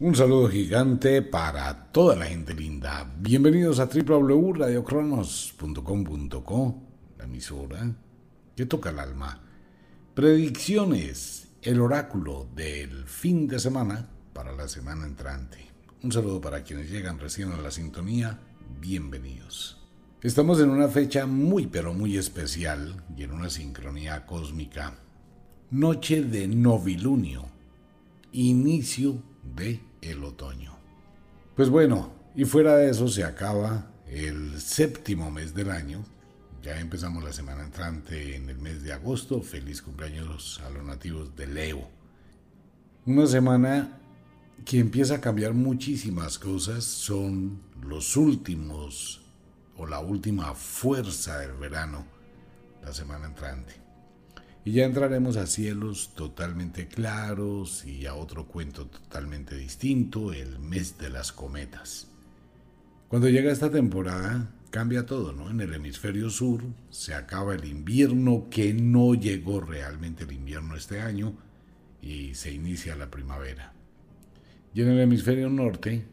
Un saludo gigante para toda la gente linda. Bienvenidos a www.radiocronos.com.co, la emisora que toca el alma. Predicciones, el oráculo del fin de semana para la semana entrante. Un saludo para quienes llegan recién a la sintonía. Bienvenidos. Estamos en una fecha muy pero muy especial y en una sincronía cósmica. Noche de novilunio. Inicio de el otoño. Pues bueno, y fuera de eso se acaba el séptimo mes del año. Ya empezamos la semana entrante en el mes de agosto. Feliz cumpleaños a los nativos de Leo. Una semana que empieza a cambiar muchísimas cosas. Son los últimos o la última fuerza del verano, la semana entrante. Y ya entraremos a cielos totalmente claros y a otro cuento totalmente distinto, el mes de las cometas. Cuando llega esta temporada, cambia todo, ¿no? En el hemisferio sur se acaba el invierno, que no llegó realmente el invierno este año, y se inicia la primavera. Y en el hemisferio norte,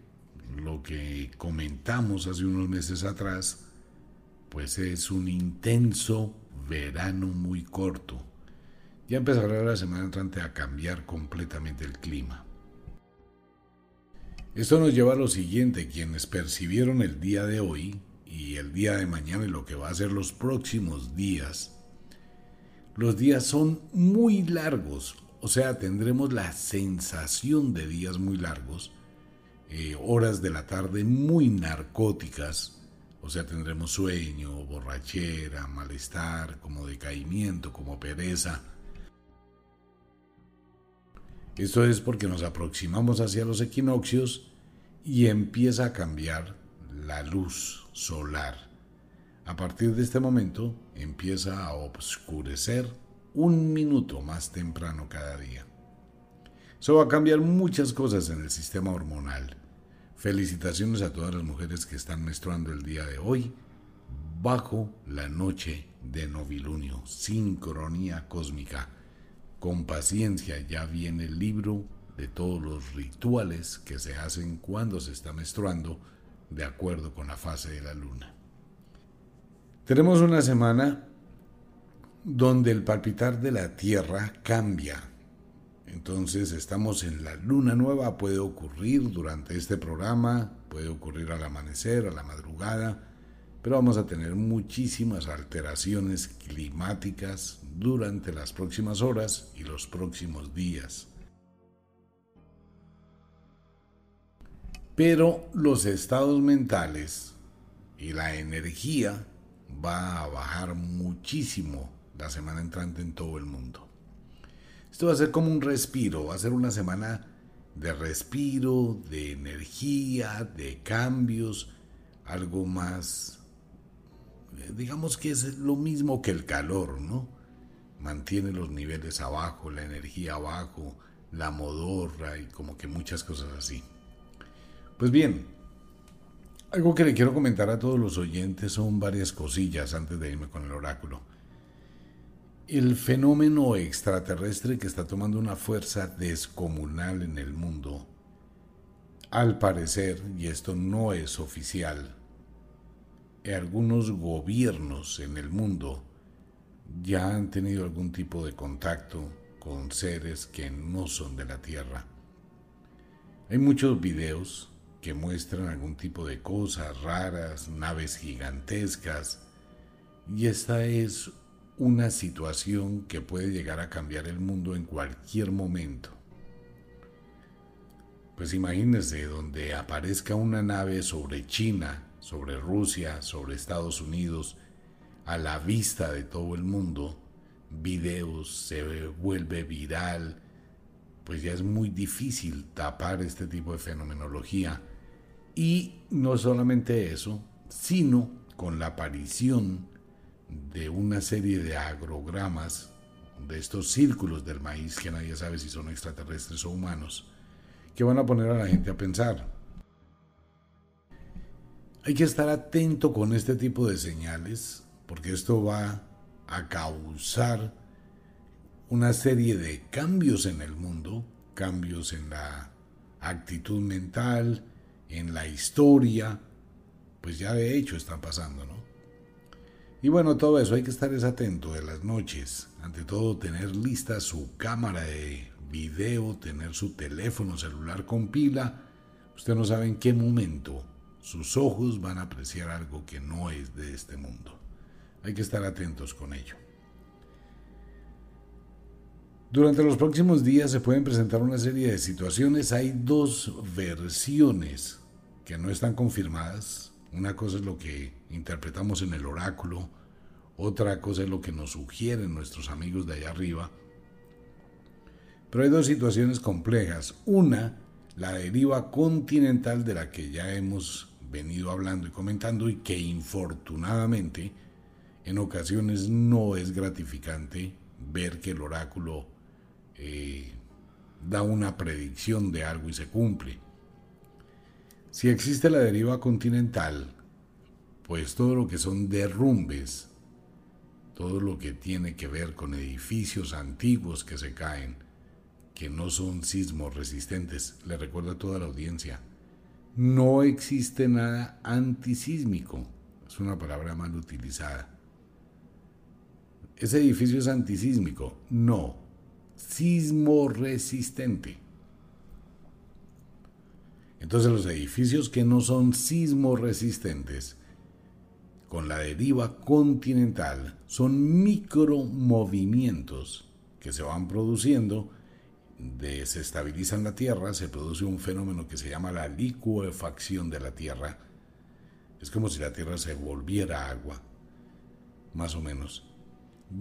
lo que comentamos hace unos meses atrás, pues es un intenso verano muy corto ya empezará la semana entrante a cambiar completamente el clima. Esto nos lleva a lo siguiente, quienes percibieron el día de hoy y el día de mañana y lo que va a ser los próximos días, los días son muy largos, o sea, tendremos la sensación de días muy largos, eh, horas de la tarde muy narcóticas, o sea, tendremos sueño, borrachera, malestar, como decaimiento, como pereza, esto es porque nos aproximamos hacia los equinoccios y empieza a cambiar la luz solar. A partir de este momento empieza a oscurecer un minuto más temprano cada día. Eso va a cambiar muchas cosas en el sistema hormonal. Felicitaciones a todas las mujeres que están menstruando el día de hoy bajo la noche de novilunio, sincronía cósmica con paciencia ya viene el libro de todos los rituales que se hacen cuando se está menstruando de acuerdo con la fase de la luna. Tenemos una semana donde el palpitar de la Tierra cambia. Entonces estamos en la luna nueva, puede ocurrir durante este programa, puede ocurrir al amanecer, a la madrugada, pero vamos a tener muchísimas alteraciones climáticas durante las próximas horas y los próximos días. Pero los estados mentales y la energía va a bajar muchísimo la semana entrante en todo el mundo. Esto va a ser como un respiro, va a ser una semana de respiro, de energía, de cambios, algo más digamos que es lo mismo que el calor, ¿no? Mantiene los niveles abajo, la energía abajo, la modorra y como que muchas cosas así. Pues bien, algo que le quiero comentar a todos los oyentes son varias cosillas antes de irme con el oráculo. El fenómeno extraterrestre que está tomando una fuerza descomunal en el mundo, al parecer, y esto no es oficial, algunos gobiernos en el mundo ya han tenido algún tipo de contacto con seres que no son de la Tierra. Hay muchos videos que muestran algún tipo de cosas raras, naves gigantescas, y esta es una situación que puede llegar a cambiar el mundo en cualquier momento. Pues imagínense donde aparezca una nave sobre China sobre Rusia, sobre Estados Unidos, a la vista de todo el mundo, videos, se vuelve viral, pues ya es muy difícil tapar este tipo de fenomenología. Y no solamente eso, sino con la aparición de una serie de agrogramas, de estos círculos del maíz que nadie sabe si son extraterrestres o humanos, que van a poner a la gente a pensar. Hay que estar atento con este tipo de señales porque esto va a causar una serie de cambios en el mundo, cambios en la actitud mental, en la historia, pues ya de hecho están pasando, ¿no? Y bueno, todo eso hay que estar atento de las noches. Ante todo, tener lista su cámara de video, tener su teléfono celular con pila. Usted no sabe en qué momento sus ojos van a apreciar algo que no es de este mundo. Hay que estar atentos con ello. Durante los próximos días se pueden presentar una serie de situaciones. Hay dos versiones que no están confirmadas. Una cosa es lo que interpretamos en el oráculo, otra cosa es lo que nos sugieren nuestros amigos de allá arriba. Pero hay dos situaciones complejas. Una, la deriva continental de la que ya hemos venido hablando y comentando y que infortunadamente en ocasiones no es gratificante ver que el oráculo eh, da una predicción de algo y se cumple. Si existe la deriva continental, pues todo lo que son derrumbes, todo lo que tiene que ver con edificios antiguos que se caen, que no son sismos resistentes, le recuerdo a toda la audiencia, no existe nada antisísmico, es una palabra mal utilizada. ¿Ese edificio es antisísmico? No, sismo resistente. Entonces los edificios que no son sismo resistentes, con la deriva continental, son micromovimientos que se van produciendo, desestabilizan la Tierra, se produce un fenómeno que se llama la licuefacción de la Tierra. Es como si la Tierra se volviera agua, más o menos.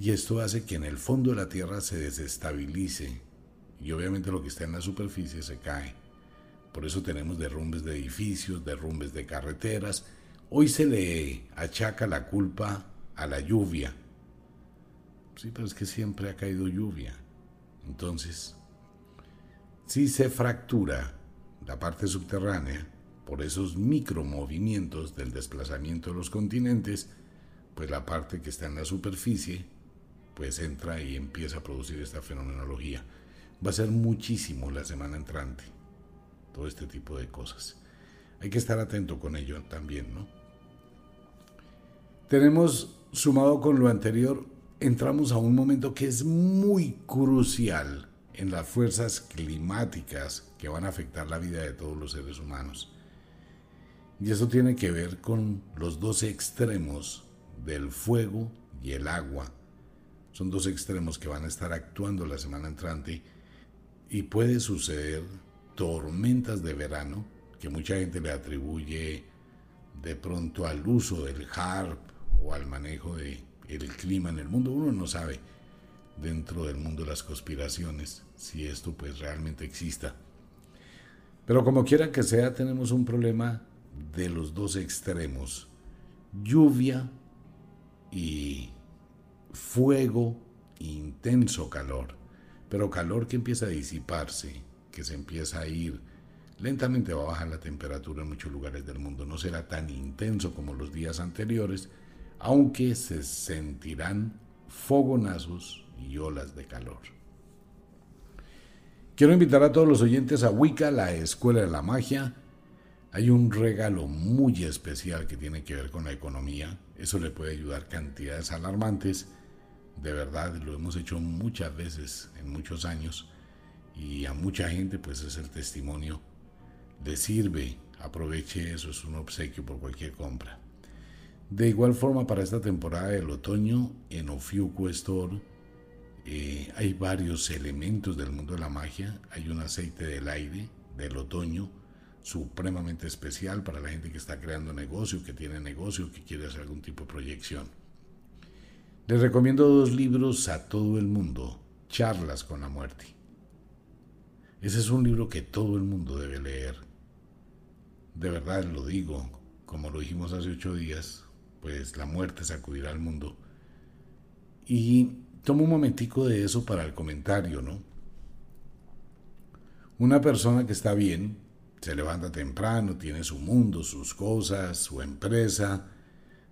Y esto hace que en el fondo de la Tierra se desestabilice y obviamente lo que está en la superficie se cae. Por eso tenemos derrumbes de edificios, derrumbes de carreteras. Hoy se le achaca la culpa a la lluvia. Sí, pero es que siempre ha caído lluvia. Entonces, si se fractura la parte subterránea por esos micromovimientos del desplazamiento de los continentes, pues la parte que está en la superficie pues entra y empieza a producir esta fenomenología. Va a ser muchísimo la semana entrante, todo este tipo de cosas. Hay que estar atento con ello también, ¿no? Tenemos, sumado con lo anterior, entramos a un momento que es muy crucial en las fuerzas climáticas que van a afectar la vida de todos los seres humanos. Y eso tiene que ver con los dos extremos del fuego y el agua son dos extremos que van a estar actuando la semana entrante y puede suceder tormentas de verano que mucha gente le atribuye de pronto al uso del HARP o al manejo del el clima en el mundo. Uno no sabe dentro del mundo de las conspiraciones si esto pues realmente exista. Pero como quiera que sea, tenemos un problema de los dos extremos. Lluvia y fuego, intenso calor, pero calor que empieza a disiparse, que se empieza a ir. Lentamente va a bajar la temperatura en muchos lugares del mundo. No será tan intenso como los días anteriores, aunque se sentirán fogonazos y olas de calor. Quiero invitar a todos los oyentes a Wicca, la Escuela de la Magia. Hay un regalo muy especial que tiene que ver con la economía. Eso le puede ayudar cantidades alarmantes de verdad lo hemos hecho muchas veces en muchos años y a mucha gente pues es el testimonio le sirve aproveche eso es un obsequio por cualquier compra de igual forma para esta temporada del otoño en Ofiuco Store eh, hay varios elementos del mundo de la magia hay un aceite del aire del otoño supremamente especial para la gente que está creando negocio que tiene negocio que quiere hacer algún tipo de proyección les recomiendo dos libros a todo el mundo, Charlas con la muerte. Ese es un libro que todo el mundo debe leer. De verdad lo digo, como lo dijimos hace ocho días, pues la muerte sacudirá al mundo. Y tomo un momentico de eso para el comentario, ¿no? Una persona que está bien, se levanta temprano, tiene su mundo, sus cosas, su empresa,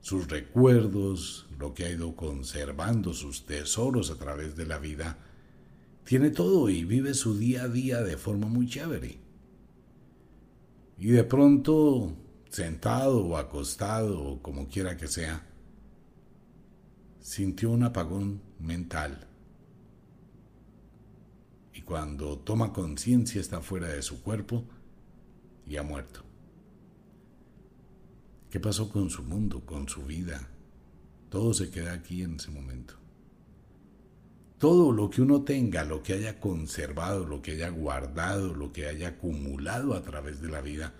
sus recuerdos, lo que ha ido conservando, sus tesoros a través de la vida, tiene todo y vive su día a día de forma muy chévere. Y de pronto, sentado o acostado o como quiera que sea, sintió un apagón mental. Y cuando toma conciencia está fuera de su cuerpo y ha muerto. ¿Qué pasó con su mundo, con su vida? Todo se queda aquí en ese momento. Todo lo que uno tenga, lo que haya conservado, lo que haya guardado, lo que haya acumulado a través de la vida,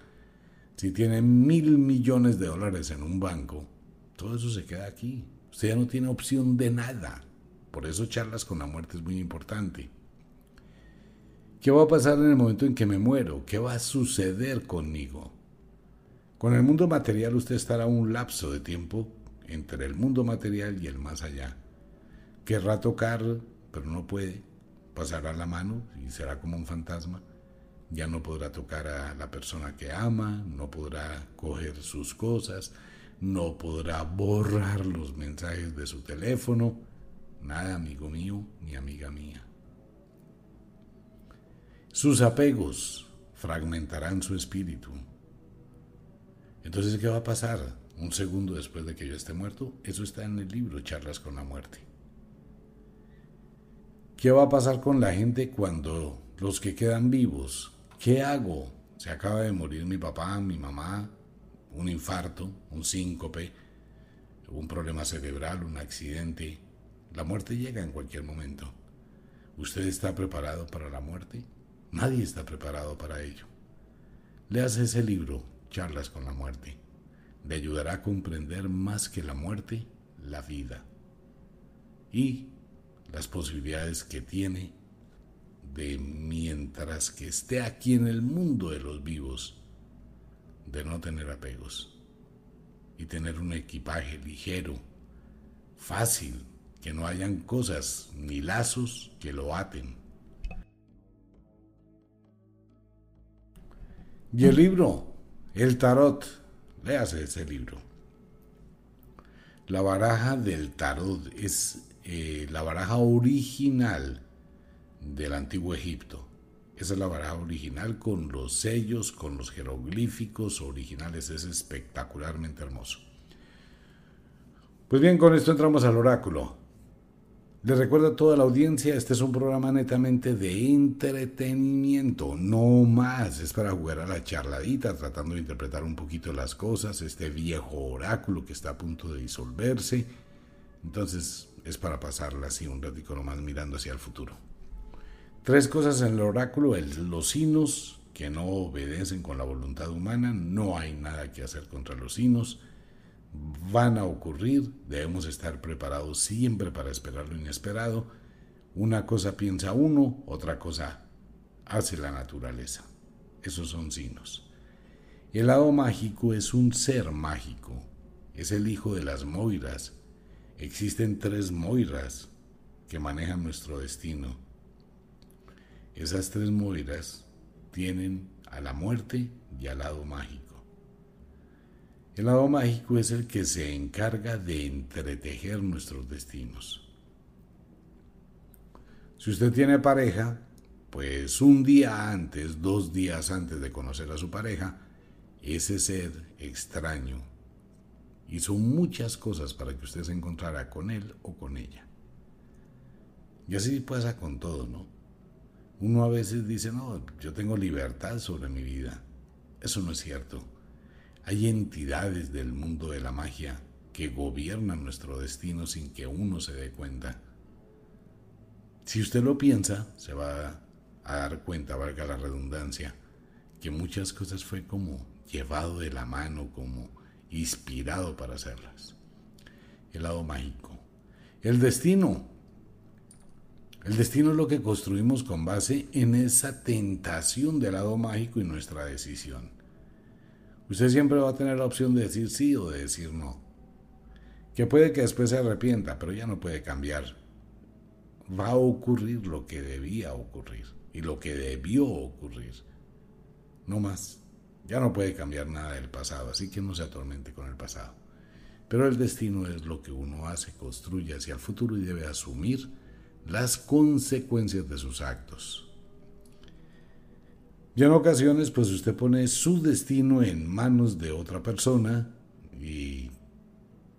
si tiene mil millones de dólares en un banco, todo eso se queda aquí. Usted ya no tiene opción de nada. Por eso charlas con la muerte es muy importante. ¿Qué va a pasar en el momento en que me muero? ¿Qué va a suceder conmigo? Con el mundo material usted estará un lapso de tiempo entre el mundo material y el más allá. Querrá tocar, pero no puede. Pasará la mano y será como un fantasma. Ya no podrá tocar a la persona que ama, no podrá coger sus cosas, no podrá borrar los mensajes de su teléfono. Nada, amigo mío ni amiga mía. Sus apegos fragmentarán su espíritu. Entonces, ¿qué va a pasar un segundo después de que yo esté muerto? Eso está en el libro Charlas con la muerte. ¿Qué va a pasar con la gente cuando los que quedan vivos? ¿Qué hago? Se acaba de morir mi papá, mi mamá, un infarto, un síncope, un problema cerebral, un accidente. La muerte llega en cualquier momento. ¿Usted está preparado para la muerte? Nadie está preparado para ello. Leas ese libro, Charlas con la muerte. Le ayudará a comprender más que la muerte, la vida y las posibilidades que tiene de mientras que esté aquí en el mundo de los vivos, de no tener apegos y tener un equipaje ligero, fácil, que no hayan cosas ni lazos que lo aten. Y el libro, el tarot, léase ese libro. La baraja del tarot es eh, la baraja original del antiguo Egipto. Esa es la baraja original con los sellos, con los jeroglíficos originales. Es espectacularmente hermoso. Pues bien, con esto entramos al oráculo. Les recuerdo a toda la audiencia, este es un programa netamente de entretenimiento, no más, es para jugar a la charladita, tratando de interpretar un poquito las cosas, este viejo oráculo que está a punto de disolverse. Entonces es para pasarla así un ratico nomás mirando hacia el futuro. Tres cosas en el oráculo, los sinos que no obedecen con la voluntad humana, no hay nada que hacer contra los sinos, van a ocurrir, debemos estar preparados siempre para esperar lo inesperado. Una cosa piensa uno, otra cosa hace la naturaleza. Esos son signos. El lado mágico es un ser mágico, es el hijo de las Moiras. Existen tres Moiras que manejan nuestro destino esas tres moiras tienen a la muerte y al lado mágico. El lado mágico es el que se encarga de entretejer nuestros destinos. Si usted tiene pareja, pues un día antes, dos días antes de conocer a su pareja, ese ser extraño hizo muchas cosas para que usted se encontrara con él o con ella. Y así pasa con todo, ¿no? Uno a veces dice, no, yo tengo libertad sobre mi vida. Eso no es cierto. Hay entidades del mundo de la magia que gobiernan nuestro destino sin que uno se dé cuenta. Si usted lo piensa, se va a dar cuenta, valga la redundancia, que muchas cosas fue como llevado de la mano, como inspirado para hacerlas. El lado mágico. El destino el destino es lo que construimos con base en esa tentación del lado mágico y nuestra decisión. Usted siempre va a tener la opción de decir sí o de decir no. Que puede que después se arrepienta, pero ya no puede cambiar. Va a ocurrir lo que debía ocurrir y lo que debió ocurrir. No más. Ya no puede cambiar nada del pasado, así que no se atormente con el pasado. Pero el destino es lo que uno hace, construye hacia el futuro y debe asumir las consecuencias de sus actos. Y en ocasiones, pues usted pone su destino en manos de otra persona y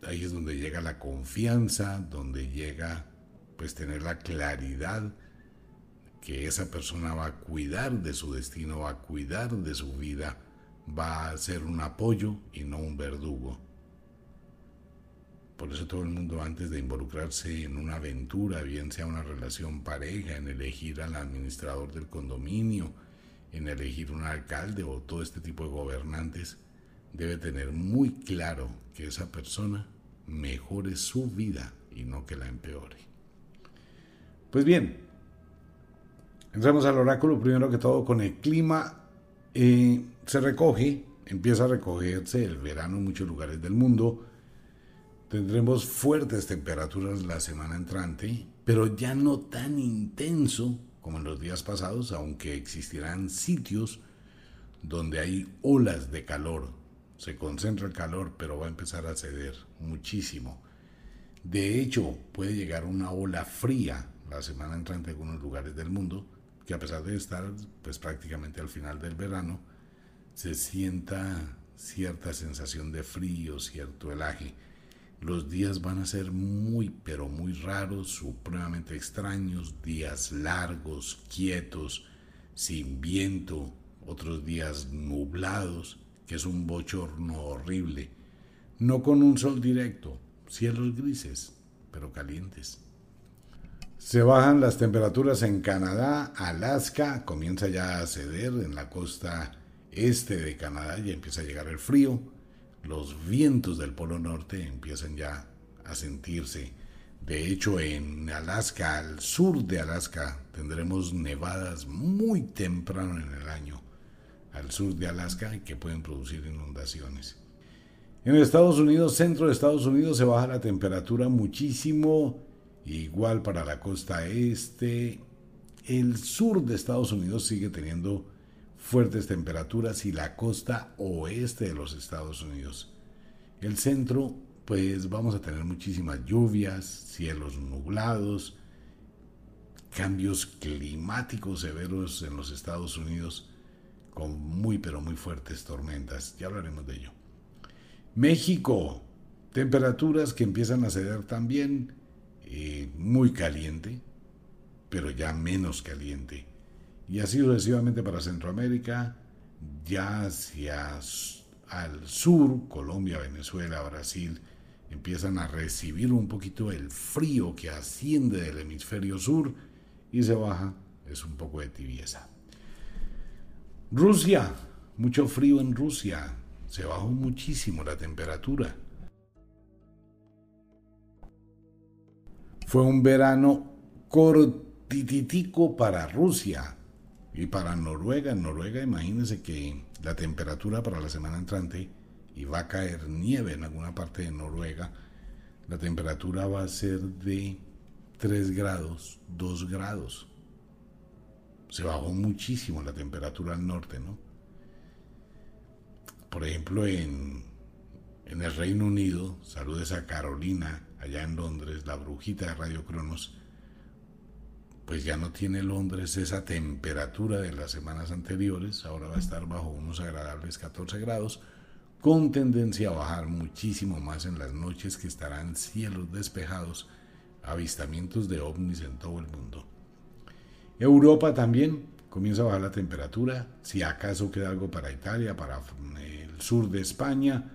ahí es donde llega la confianza, donde llega pues tener la claridad que esa persona va a cuidar de su destino, va a cuidar de su vida, va a ser un apoyo y no un verdugo. Por eso todo el mundo antes de involucrarse en una aventura, bien sea una relación pareja, en elegir al administrador del condominio, en elegir un alcalde o todo este tipo de gobernantes, debe tener muy claro que esa persona mejore su vida y no que la empeore. Pues bien, entramos al oráculo primero que todo con el clima. Eh, se recoge, empieza a recogerse el verano en muchos lugares del mundo. Tendremos fuertes temperaturas la semana entrante, pero ya no tan intenso como en los días pasados, aunque existirán sitios donde hay olas de calor. Se concentra el calor, pero va a empezar a ceder muchísimo. De hecho, puede llegar una ola fría la semana entrante en algunos lugares del mundo, que a pesar de estar pues prácticamente al final del verano, se sienta cierta sensación de frío, cierto helaje. Los días van a ser muy, pero muy raros, supremamente extraños, días largos, quietos, sin viento, otros días nublados, que es un bochorno horrible, no con un sol directo, cielos grises, pero calientes. Se bajan las temperaturas en Canadá, Alaska, comienza ya a ceder en la costa este de Canadá, ya empieza a llegar el frío, los vientos del Polo Norte empiezan ya a sentirse. De hecho, en Alaska, al sur de Alaska, tendremos nevadas muy temprano en el año, al sur de Alaska, que pueden producir inundaciones. En Estados Unidos, centro de Estados Unidos, se baja la temperatura muchísimo Igual para la costa este, el sur de Estados Unidos sigue teniendo fuertes temperaturas y la costa oeste de los Estados Unidos. El centro, pues vamos a tener muchísimas lluvias, cielos nublados, cambios climáticos severos en los Estados Unidos con muy pero muy fuertes tormentas. Ya hablaremos de ello. México, temperaturas que empiezan a ceder también eh, muy caliente, pero ya menos caliente. Y así sucesivamente para Centroamérica, ya hacia al sur, Colombia, Venezuela, Brasil, empiezan a recibir un poquito el frío que asciende del hemisferio sur y se baja, es un poco de tibieza. Rusia, mucho frío en Rusia, se bajó muchísimo la temperatura. Fue un verano cortititico para Rusia y para Noruega. En Noruega, imagínense que la temperatura para la semana entrante y va a caer nieve en alguna parte de Noruega. La temperatura va a ser de 3 grados, 2 grados. Se bajó muchísimo la temperatura al norte, ¿no? Por ejemplo, en, en el Reino Unido, saludes a Carolina, allá en Londres, la brujita de Radio Cronos, pues ya no tiene Londres esa temperatura de las semanas anteriores, ahora va a estar bajo unos agradables 14 grados, con tendencia a bajar muchísimo más en las noches que estarán cielos despejados, avistamientos de ovnis en todo el mundo. Europa también comienza a bajar la temperatura, si acaso queda algo para Italia, para el sur de España,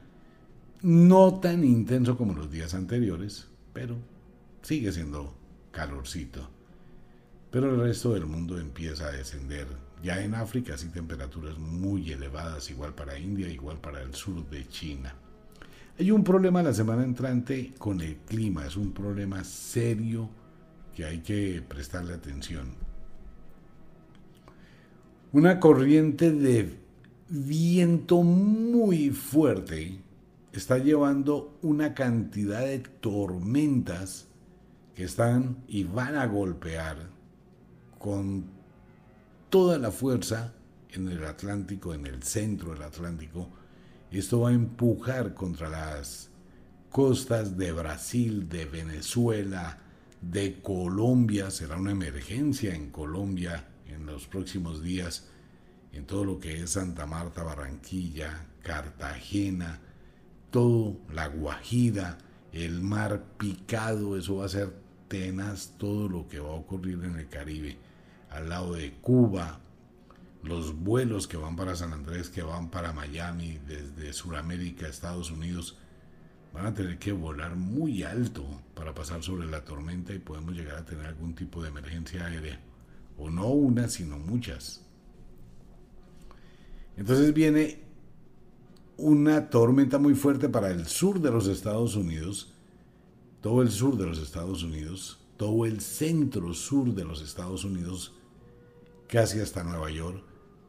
no tan intenso como los días anteriores, pero sigue siendo calorcito. Pero el resto del mundo empieza a descender. Ya en África sí temperaturas muy elevadas, igual para India, igual para el sur de China. Hay un problema la semana entrante con el clima, es un problema serio que hay que prestarle atención. Una corriente de viento muy fuerte está llevando una cantidad de tormentas que están y van a golpear con toda la fuerza en el Atlántico, en el centro del Atlántico. Esto va a empujar contra las costas de Brasil, de Venezuela, de Colombia. Será una emergencia en Colombia en los próximos días en todo lo que es Santa Marta, Barranquilla, Cartagena, todo la Guajira, el mar picado, eso va a ser tenaz todo lo que va a ocurrir en el Caribe, al lado de Cuba, los vuelos que van para San Andrés, que van para Miami, desde Sudamérica, Estados Unidos, van a tener que volar muy alto para pasar sobre la tormenta y podemos llegar a tener algún tipo de emergencia aérea. O no una, sino muchas. Entonces viene una tormenta muy fuerte para el sur de los Estados Unidos, todo el sur de los Estados Unidos, todo el centro sur de los Estados Unidos, casi hasta Nueva York.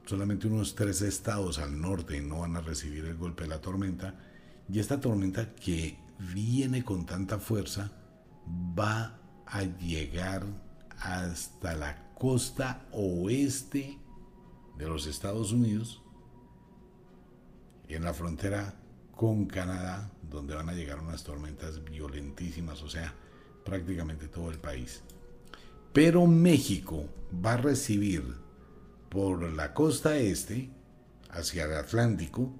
Solamente unos tres estados al norte no van a recibir el golpe de la tormenta. Y esta tormenta que viene con tanta fuerza va a llegar hasta la costa oeste de los Estados Unidos en la frontera con Canadá, donde van a llegar unas tormentas violentísimas, o sea, prácticamente todo el país. Pero México va a recibir por la costa este, hacia el Atlántico,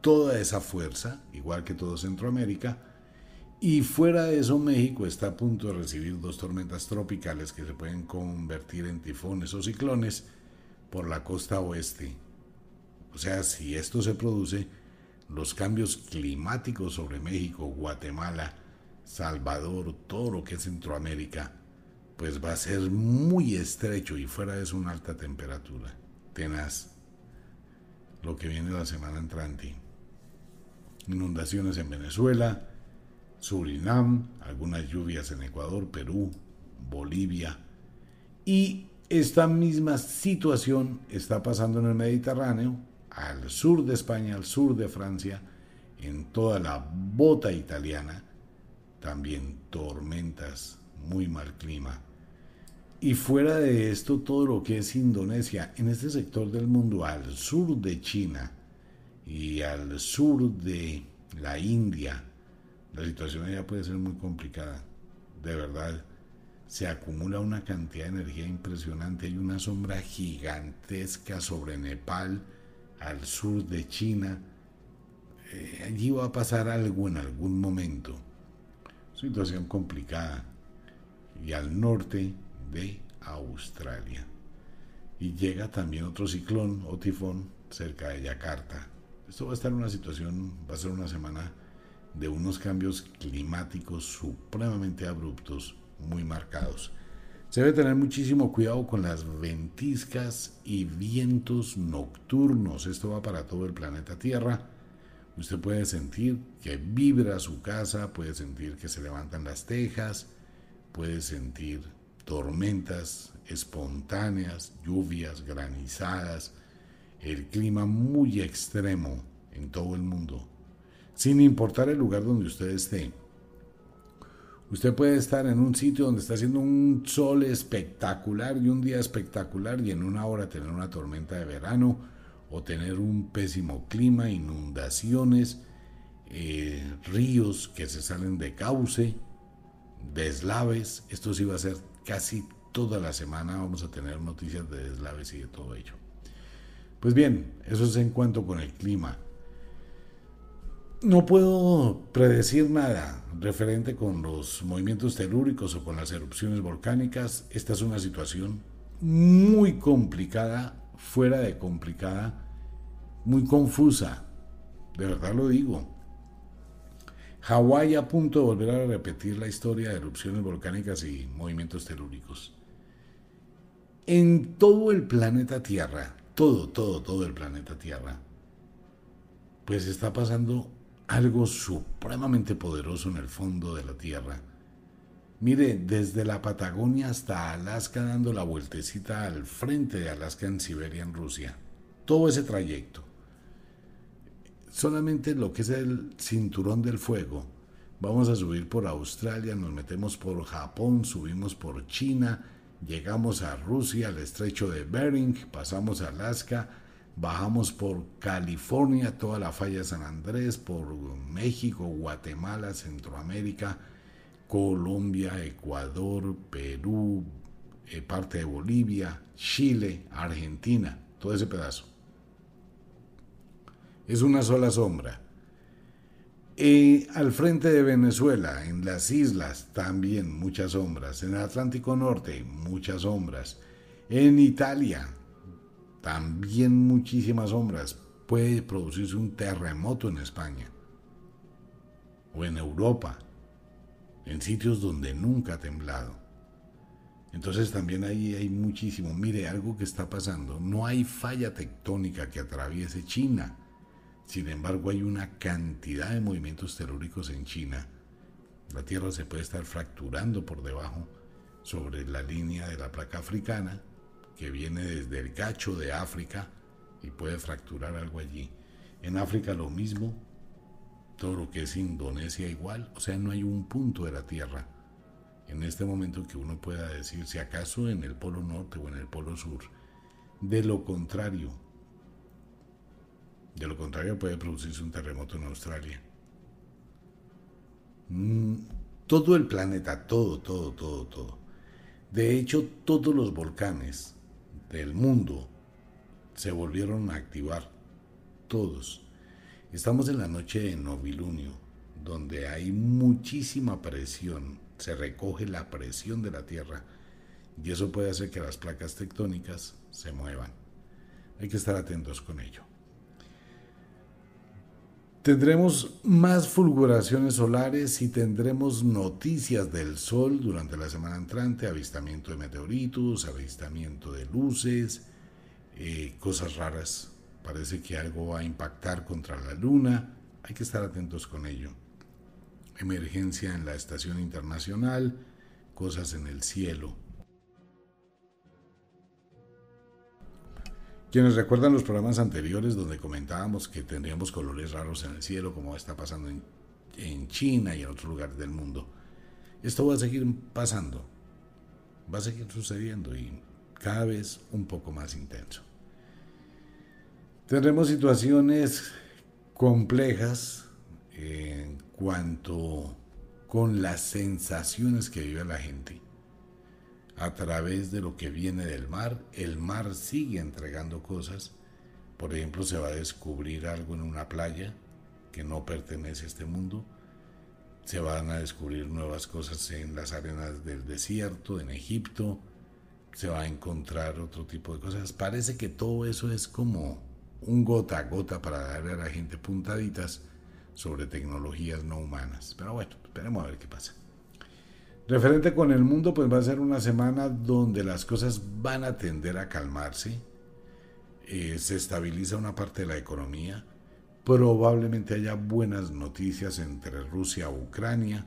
toda esa fuerza, igual que todo Centroamérica, y fuera de eso México está a punto de recibir dos tormentas tropicales que se pueden convertir en tifones o ciclones por la costa oeste, o sea, si esto se produce, los cambios climáticos sobre México, Guatemala, Salvador, todo lo que es Centroamérica, pues va a ser muy estrecho y fuera eso una alta temperatura. Tenaz. Lo que viene la semana entrante. Inundaciones en Venezuela, Surinam, algunas lluvias en Ecuador, Perú, Bolivia. Y esta misma situación está pasando en el Mediterráneo, al sur de España, al sur de Francia, en toda la bota italiana, también tormentas, muy mal clima. Y fuera de esto, todo lo que es Indonesia, en este sector del mundo, al sur de China y al sur de la India, la situación allá puede ser muy complicada. De verdad, se acumula una cantidad de energía impresionante. Hay una sombra gigantesca sobre Nepal, al sur de China. Eh, allí va a pasar algo en algún momento. Situación complicada. Y al norte de Australia. Y llega también otro ciclón o tifón cerca de Yakarta. Esto va a estar una situación, va a ser una semana de unos cambios climáticos supremamente abruptos, muy marcados. Se debe tener muchísimo cuidado con las ventiscas y vientos nocturnos. Esto va para todo el planeta Tierra. Usted puede sentir que vibra su casa, puede sentir que se levantan las tejas, puede sentir tormentas espontáneas, lluvias, granizadas, el clima muy extremo en todo el mundo, sin importar el lugar donde usted esté. Usted puede estar en un sitio donde está haciendo un sol espectacular y un día espectacular y en una hora tener una tormenta de verano o tener un pésimo clima, inundaciones, eh, ríos que se salen de cauce, deslaves. Esto sí va a ser casi toda la semana. Vamos a tener noticias de deslaves y de todo ello. Pues bien, eso es en cuanto con el clima. No puedo predecir nada referente con los movimientos telúricos o con las erupciones volcánicas. Esta es una situación muy complicada, fuera de complicada, muy confusa. De verdad lo digo. Hawái a punto de volver a repetir la historia de erupciones volcánicas y movimientos telúricos. En todo el planeta Tierra, todo, todo, todo el planeta Tierra, pues está pasando algo supremamente poderoso en el fondo de la Tierra. Mire, desde la Patagonia hasta Alaska dando la vueltecita al frente de Alaska en Siberia, en Rusia. Todo ese trayecto. Solamente lo que es el cinturón del fuego. Vamos a subir por Australia, nos metemos por Japón, subimos por China, llegamos a Rusia, al estrecho de Bering, pasamos a Alaska, Bajamos por California, toda la falla San Andrés, por México, Guatemala, Centroamérica, Colombia, Ecuador, Perú, eh, parte de Bolivia, Chile, Argentina, todo ese pedazo. Es una sola sombra. Y al frente de Venezuela, en las islas, también muchas sombras. En el Atlántico Norte, muchas sombras. En Italia, también muchísimas sombras. Puede producirse un terremoto en España. O en Europa. En sitios donde nunca ha temblado. Entonces también ahí hay muchísimo. Mire, algo que está pasando. No hay falla tectónica que atraviese China. Sin embargo, hay una cantidad de movimientos telúricos en China. La Tierra se puede estar fracturando por debajo sobre la línea de la placa africana, que viene desde el gacho de África y puede fracturar algo allí. En África lo mismo, todo lo que es Indonesia igual, o sea, no hay un punto de la Tierra en este momento que uno pueda decir si acaso en el polo norte o en el polo sur. De lo contrario, de lo contrario puede producirse un terremoto en Australia. Mm, todo el planeta, todo, todo, todo, todo. De hecho, todos los volcanes del mundo se volvieron a activar. Todos. Estamos en la noche de novilunio, donde hay muchísima presión se recoge la presión de la Tierra y eso puede hacer que las placas tectónicas se muevan. Hay que estar atentos con ello. Tendremos más fulguraciones solares y tendremos noticias del Sol durante la semana entrante, avistamiento de meteoritos, avistamiento de luces, eh, cosas raras. Parece que algo va a impactar contra la Luna. Hay que estar atentos con ello emergencia en la estación internacional, cosas en el cielo. Quienes recuerdan los programas anteriores donde comentábamos que tendríamos colores raros en el cielo, como está pasando en, en China y en otros lugares del mundo, esto va a seguir pasando, va a seguir sucediendo y cada vez un poco más intenso. Tendremos situaciones complejas en cuanto con las sensaciones que vive la gente. A través de lo que viene del mar, el mar sigue entregando cosas. Por ejemplo, se va a descubrir algo en una playa que no pertenece a este mundo. Se van a descubrir nuevas cosas en las arenas del desierto, en Egipto. Se va a encontrar otro tipo de cosas. Parece que todo eso es como un gota a gota para darle a la gente puntaditas sobre tecnologías no humanas. Pero bueno, esperemos a ver qué pasa. Referente con el mundo, pues va a ser una semana donde las cosas van a tender a calmarse. Eh, se estabiliza una parte de la economía. Probablemente haya buenas noticias entre Rusia y Ucrania,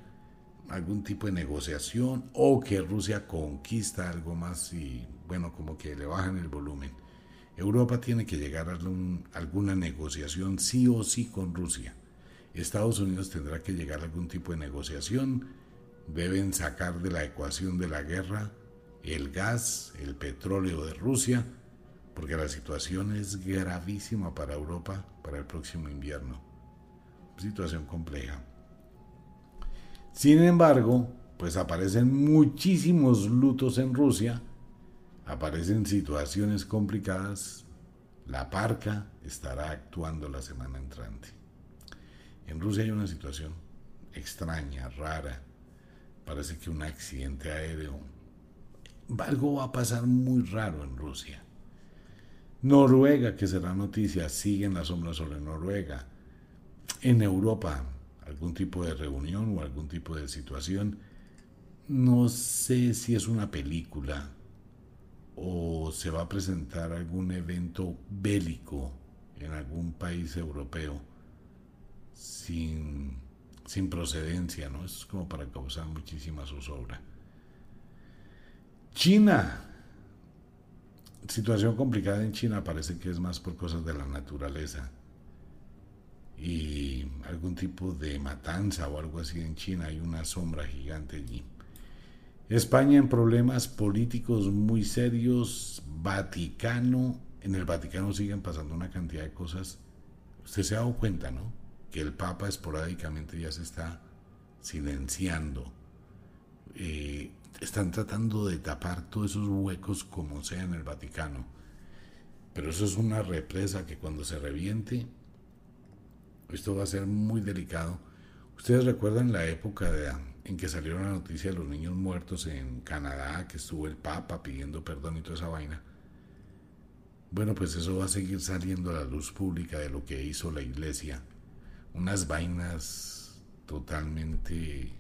algún tipo de negociación o que Rusia conquista algo más y bueno, como que le bajan el volumen. Europa tiene que llegar a alguna negociación sí o sí con Rusia Estados Unidos tendrá que llegar a algún tipo de negociación, deben sacar de la ecuación de la guerra el gas, el petróleo de Rusia, porque la situación es gravísima para Europa para el próximo invierno. Situación compleja. Sin embargo, pues aparecen muchísimos lutos en Rusia, aparecen situaciones complicadas. La parca estará actuando la semana entrante. En Rusia hay una situación extraña, rara. Parece que un accidente aéreo. Algo va a pasar muy raro en Rusia. Noruega, que será noticia, sigue en la sombra sobre Noruega. En Europa, algún tipo de reunión o algún tipo de situación. No sé si es una película o se va a presentar algún evento bélico en algún país europeo sin, sin procedencia, ¿no? es como para causar muchísima zozobra. China. Situación complicada en China, parece que es más por cosas de la naturaleza. Y algún tipo de matanza o algo así en China, hay una sombra gigante allí. España en problemas políticos muy serios, Vaticano, en el Vaticano siguen pasando una cantidad de cosas. Usted se ha dado cuenta, ¿no? Que el Papa esporádicamente ya se está silenciando. Eh, están tratando de tapar todos esos huecos como sea en el Vaticano. Pero eso es una represa que cuando se reviente, esto va a ser muy delicado. Ustedes recuerdan la época en que salió la noticia de los niños muertos en Canadá, que estuvo el Papa pidiendo perdón y toda esa vaina. Bueno, pues eso va a seguir saliendo a la luz pública de lo que hizo la iglesia. Unas vainas totalmente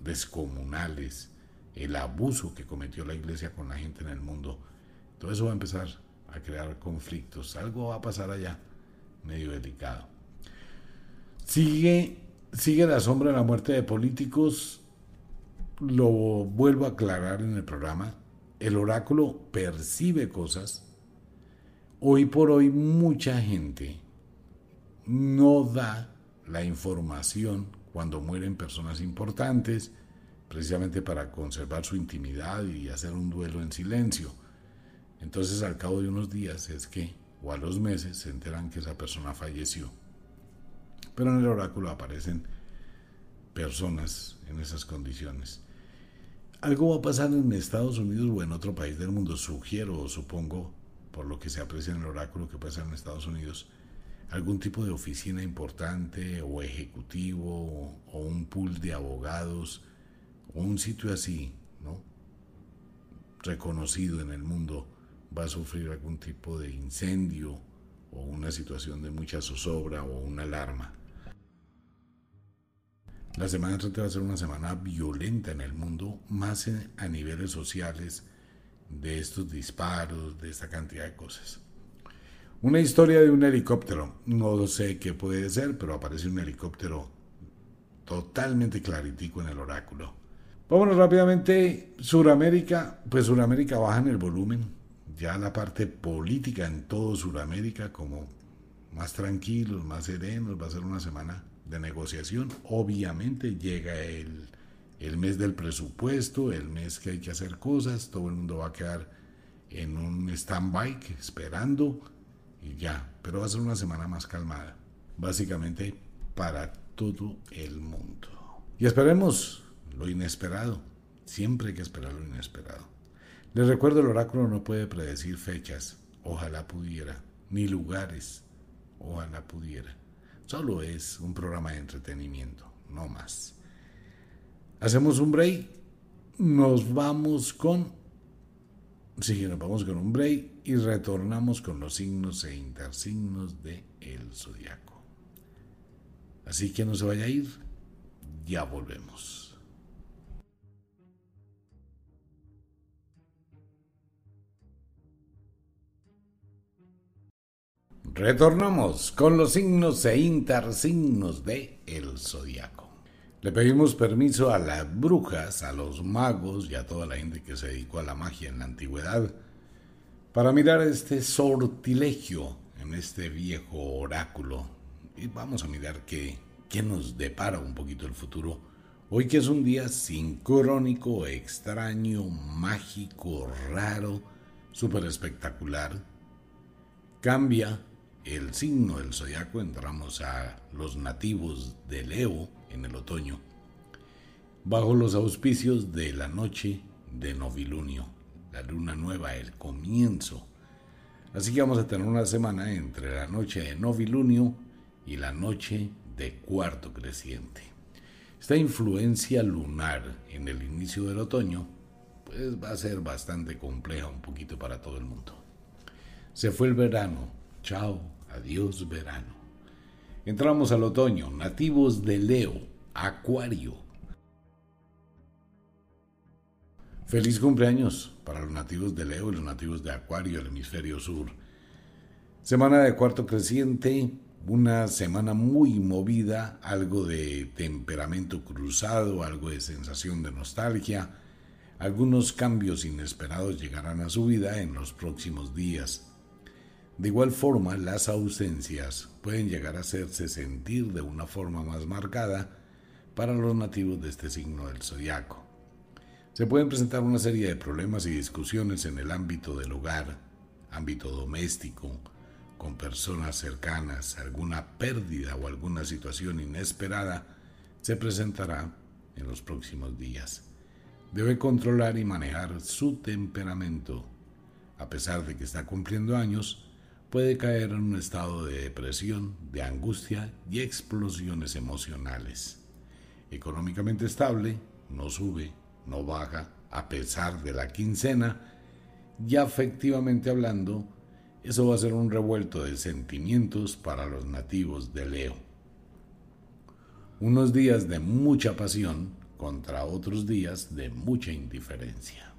descomunales, el abuso que cometió la iglesia con la gente en el mundo. Todo eso va a empezar a crear conflictos. Algo va a pasar allá, medio delicado. Sigue, sigue la sombra de la muerte de políticos. Lo vuelvo a aclarar en el programa. El oráculo percibe cosas. Hoy por hoy mucha gente no da la información cuando mueren personas importantes, precisamente para conservar su intimidad y hacer un duelo en silencio. Entonces al cabo de unos días es que, o a los meses, se enteran que esa persona falleció. Pero en el oráculo aparecen personas en esas condiciones. Algo va a pasar en Estados Unidos o en otro país del mundo, sugiero o supongo, por lo que se aprecia en el oráculo que ser en Estados Unidos, algún tipo de oficina importante o ejecutivo o un pool de abogados o un sitio así, ¿no? reconocido en el mundo va a sufrir algún tipo de incendio o una situación de mucha zozobra o una alarma. La semana entrante va a ser una semana violenta en el mundo, más a niveles sociales de estos disparos, de esta cantidad de cosas. Una historia de un helicóptero, no sé qué puede ser, pero aparece un helicóptero totalmente claritico en el oráculo. Vámonos rápidamente, Suramérica, pues Suramérica baja en el volumen, ya la parte política en todo Sudamérica como más tranquilos, más serenos, va a ser una semana de negociación. Obviamente llega el, el mes del presupuesto, el mes que hay que hacer cosas, todo el mundo va a quedar en un stand-by esperando y ya, pero va a ser una semana más calmada, básicamente para todo el mundo. Y esperemos lo inesperado, siempre hay que esperar lo inesperado. Les recuerdo, el oráculo no puede predecir fechas, ojalá pudiera, ni lugares, ojalá pudiera. Solo es un programa de entretenimiento, no más. Hacemos un break, nos vamos con... Sí, nos vamos con un break y retornamos con los signos e intersignos de el zodiaco. Así que no se vaya a ir, ya volvemos. Retornamos con los signos e intersignos de el zodiaco. Le pedimos permiso a las brujas, a los magos y a toda la gente que se dedicó a la magia en la antigüedad para mirar este sortilegio en este viejo oráculo. Y vamos a mirar qué, qué nos depara un poquito el futuro. Hoy que es un día sincrónico, extraño, mágico, raro, súper espectacular, cambia el signo del zodiaco. Entramos a los nativos de Leo en el otoño, bajo los auspicios de la noche de novilunio, la luna nueva, el comienzo. Así que vamos a tener una semana entre la noche de novilunio y la noche de cuarto creciente. Esta influencia lunar en el inicio del otoño pues va a ser bastante compleja un poquito para todo el mundo. Se fue el verano, Chao, adiós verano. Entramos al otoño, nativos de Leo, Acuario. Feliz cumpleaños para los nativos de Leo y los nativos de Acuario, el hemisferio sur. Semana de cuarto creciente, una semana muy movida, algo de temperamento cruzado, algo de sensación de nostalgia. Algunos cambios inesperados llegarán a su vida en los próximos días. De igual forma, las ausencias pueden llegar a hacerse sentir de una forma más marcada para los nativos de este signo del zodiaco. Se pueden presentar una serie de problemas y discusiones en el ámbito del hogar, ámbito doméstico, con personas cercanas, alguna pérdida o alguna situación inesperada se presentará en los próximos días. Debe controlar y manejar su temperamento a pesar de que está cumpliendo años, puede caer en un estado de depresión, de angustia y explosiones emocionales. Económicamente estable, no sube, no baja, a pesar de la quincena, y afectivamente hablando, eso va a ser un revuelto de sentimientos para los nativos de Leo. Unos días de mucha pasión contra otros días de mucha indiferencia.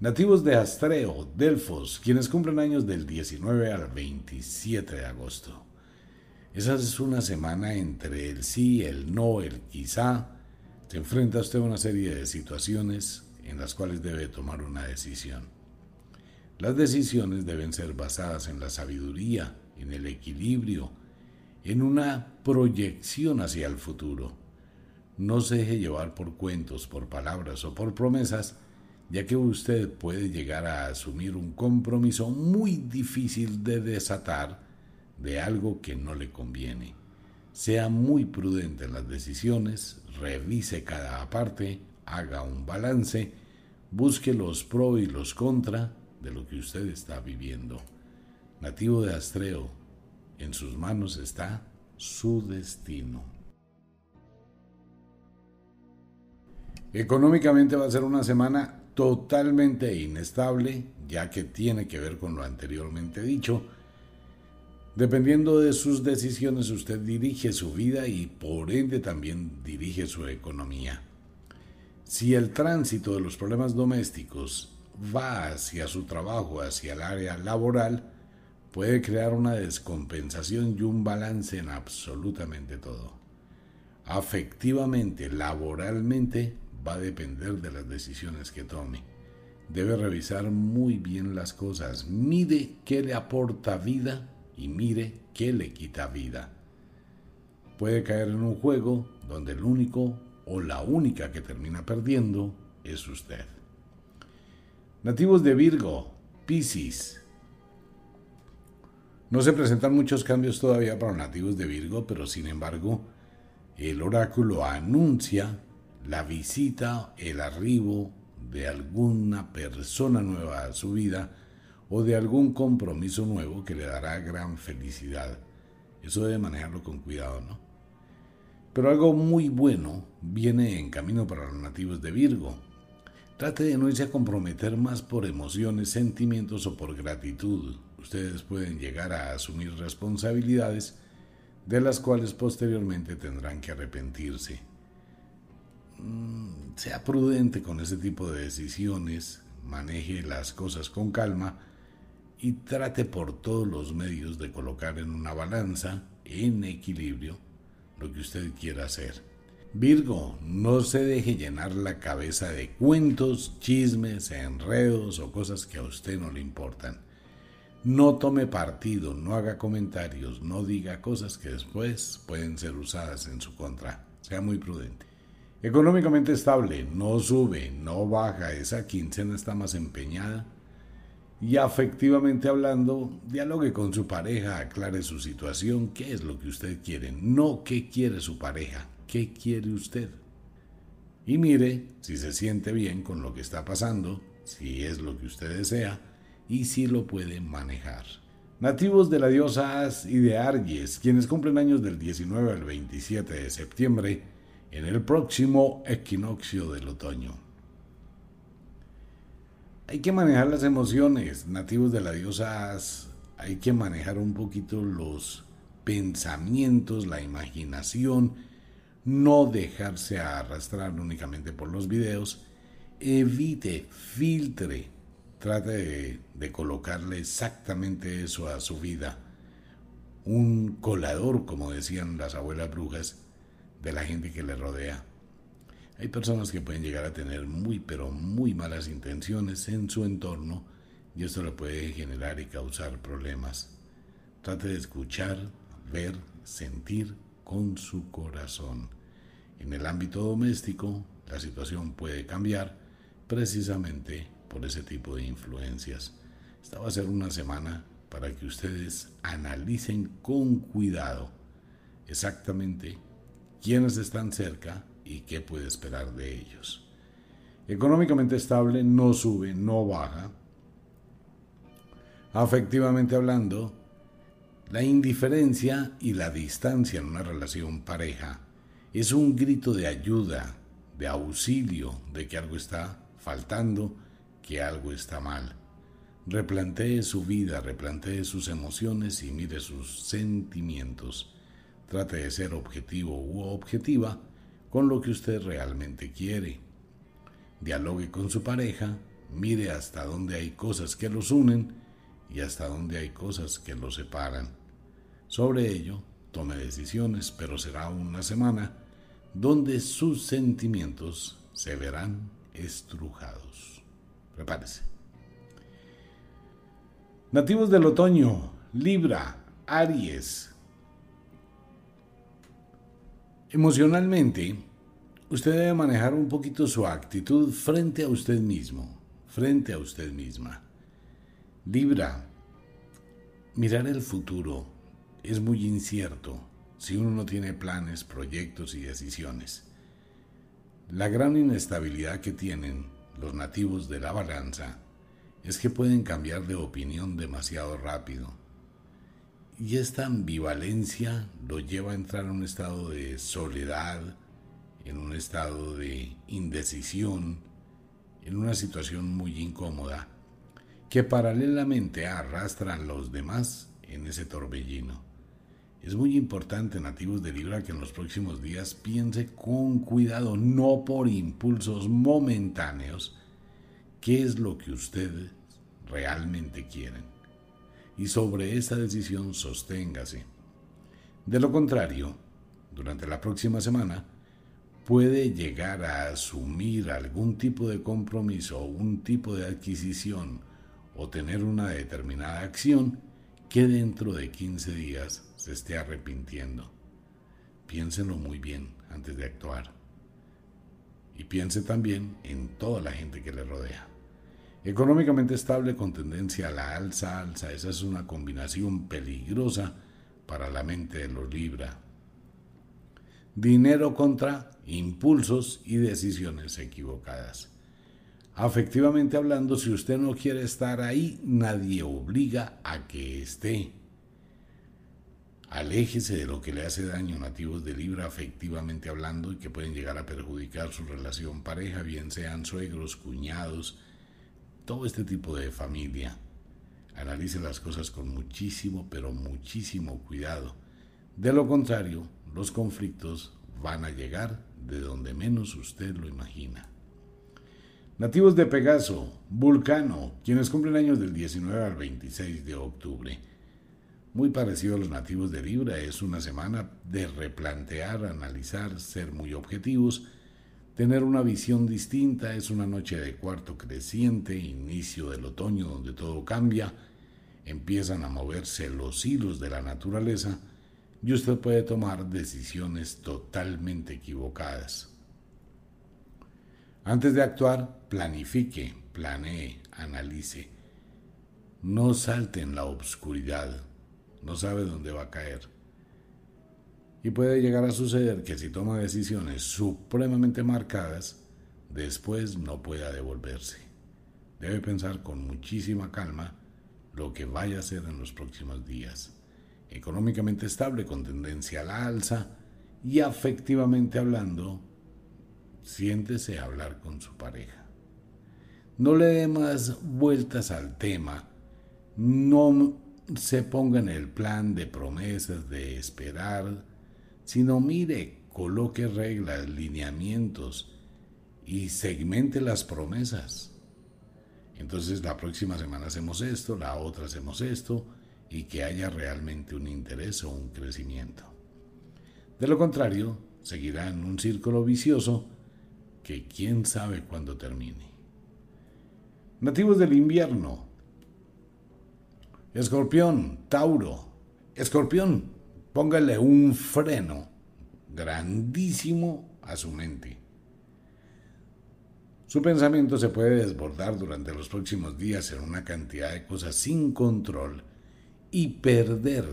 Nativos de Astreo, Delfos, quienes cumplen años del 19 al 27 de agosto. Esa es una semana entre el sí, el no, el quizá. Se enfrenta usted a una serie de situaciones en las cuales debe tomar una decisión. Las decisiones deben ser basadas en la sabiduría, en el equilibrio, en una proyección hacia el futuro. No se deje llevar por cuentos, por palabras o por promesas ya que usted puede llegar a asumir un compromiso muy difícil de desatar de algo que no le conviene. Sea muy prudente en las decisiones, revise cada parte, haga un balance, busque los pros y los contra de lo que usted está viviendo. Nativo de Astreo, en sus manos está su destino. Económicamente va a ser una semana totalmente inestable, ya que tiene que ver con lo anteriormente dicho. Dependiendo de sus decisiones, usted dirige su vida y por ende también dirige su economía. Si el tránsito de los problemas domésticos va hacia su trabajo, hacia el área laboral, puede crear una descompensación y un balance en absolutamente todo. Afectivamente, laboralmente, va a depender de las decisiones que tome. Debe revisar muy bien las cosas. Mide qué le aporta vida y mire qué le quita vida. Puede caer en un juego donde el único o la única que termina perdiendo es usted. Nativos de Virgo, Piscis. No se presentan muchos cambios todavía para los nativos de Virgo, pero sin embargo, el oráculo anuncia la visita, el arribo de alguna persona nueva a su vida o de algún compromiso nuevo que le dará gran felicidad. Eso debe manejarlo con cuidado, ¿no? Pero algo muy bueno viene en camino para los nativos de Virgo. Trate de no irse a comprometer más por emociones, sentimientos o por gratitud. Ustedes pueden llegar a asumir responsabilidades de las cuales posteriormente tendrán que arrepentirse. Mm, sea prudente con ese tipo de decisiones, maneje las cosas con calma y trate por todos los medios de colocar en una balanza, en equilibrio, lo que usted quiera hacer. Virgo, no se deje llenar la cabeza de cuentos, chismes, enredos o cosas que a usted no le importan. No tome partido, no haga comentarios, no diga cosas que después pueden ser usadas en su contra. Sea muy prudente. Económicamente estable, no sube, no baja, esa quincena está más empeñada. Y afectivamente hablando, dialogue con su pareja, aclare su situación, qué es lo que usted quiere, no qué quiere su pareja, qué quiere usted. Y mire si se siente bien con lo que está pasando, si es lo que usted desea y si lo puede manejar. Nativos de la diosa As y de Argies, quienes cumplen años del 19 al 27 de septiembre, en el próximo equinoccio del otoño. Hay que manejar las emociones nativos de la diosa hay que manejar un poquito los pensamientos, la imaginación, no dejarse arrastrar únicamente por los videos, evite, filtre, trate de, de colocarle exactamente eso a su vida. Un colador, como decían las abuelas brujas, de la gente que le rodea. Hay personas que pueden llegar a tener muy pero muy malas intenciones en su entorno y esto le puede generar y causar problemas. Trate de escuchar, ver, sentir con su corazón. En el ámbito doméstico, la situación puede cambiar precisamente por ese tipo de influencias. Esta va a ser una semana para que ustedes analicen con cuidado exactamente quiénes están cerca y qué puede esperar de ellos. Económicamente estable, no sube, no baja. Afectivamente hablando, la indiferencia y la distancia en una relación pareja es un grito de ayuda, de auxilio, de que algo está faltando, que algo está mal. Replantee su vida, replantee sus emociones y mire sus sentimientos. Trate de ser objetivo u objetiva con lo que usted realmente quiere. Dialogue con su pareja, mire hasta dónde hay cosas que los unen y hasta dónde hay cosas que los separan. Sobre ello, tome decisiones, pero será una semana donde sus sentimientos se verán estrujados. Prepárese. Nativos del otoño, Libra, Aries. Emocionalmente, usted debe manejar un poquito su actitud frente a usted mismo, frente a usted misma. Libra, mirar el futuro es muy incierto si uno no tiene planes, proyectos y decisiones. La gran inestabilidad que tienen los nativos de la balanza es que pueden cambiar de opinión demasiado rápido. Y esta ambivalencia lo lleva a entrar en un estado de soledad, en un estado de indecisión, en una situación muy incómoda, que paralelamente arrastra a los demás en ese torbellino. Es muy importante, nativos de Libra, que en los próximos días piense con cuidado, no por impulsos momentáneos, qué es lo que ustedes realmente quieren. Y sobre esa decisión sosténgase. De lo contrario, durante la próxima semana, puede llegar a asumir algún tipo de compromiso o un tipo de adquisición o tener una determinada acción que dentro de 15 días se esté arrepintiendo. Piénsenlo muy bien antes de actuar. Y piense también en toda la gente que le rodea. Económicamente estable con tendencia a la alza, alza, esa es una combinación peligrosa para la mente de los Libra. Dinero contra impulsos y decisiones equivocadas. Afectivamente hablando, si usted no quiere estar ahí, nadie obliga a que esté. Aléjese de lo que le hace daño nativos de Libra afectivamente hablando y que pueden llegar a perjudicar su relación pareja, bien sean suegros, cuñados, todo este tipo de familia. Analice las cosas con muchísimo, pero muchísimo cuidado. De lo contrario, los conflictos van a llegar de donde menos usted lo imagina. Nativos de Pegaso, Vulcano, quienes cumplen años del 19 al 26 de octubre. Muy parecido a los nativos de Libra, es una semana de replantear, analizar, ser muy objetivos, Tener una visión distinta es una noche de cuarto creciente, inicio del otoño donde todo cambia, empiezan a moverse los hilos de la naturaleza y usted puede tomar decisiones totalmente equivocadas. Antes de actuar, planifique, planee, analice. No salte en la obscuridad, no sabe dónde va a caer. Y puede llegar a suceder que si toma decisiones supremamente marcadas, después no pueda devolverse. Debe pensar con muchísima calma lo que vaya a hacer en los próximos días. Económicamente estable con tendencia a la alza y afectivamente hablando, siéntese a hablar con su pareja. No le dé más vueltas al tema, no se ponga en el plan de promesas, de esperar, sino mire, coloque reglas, lineamientos y segmente las promesas. Entonces la próxima semana hacemos esto, la otra hacemos esto y que haya realmente un interés o un crecimiento. De lo contrario, seguirá en un círculo vicioso que quién sabe cuándo termine. Nativos del invierno. Escorpión, Tauro. Escorpión, Póngale un freno grandísimo a su mente. Su pensamiento se puede desbordar durante los próximos días en una cantidad de cosas sin control y perder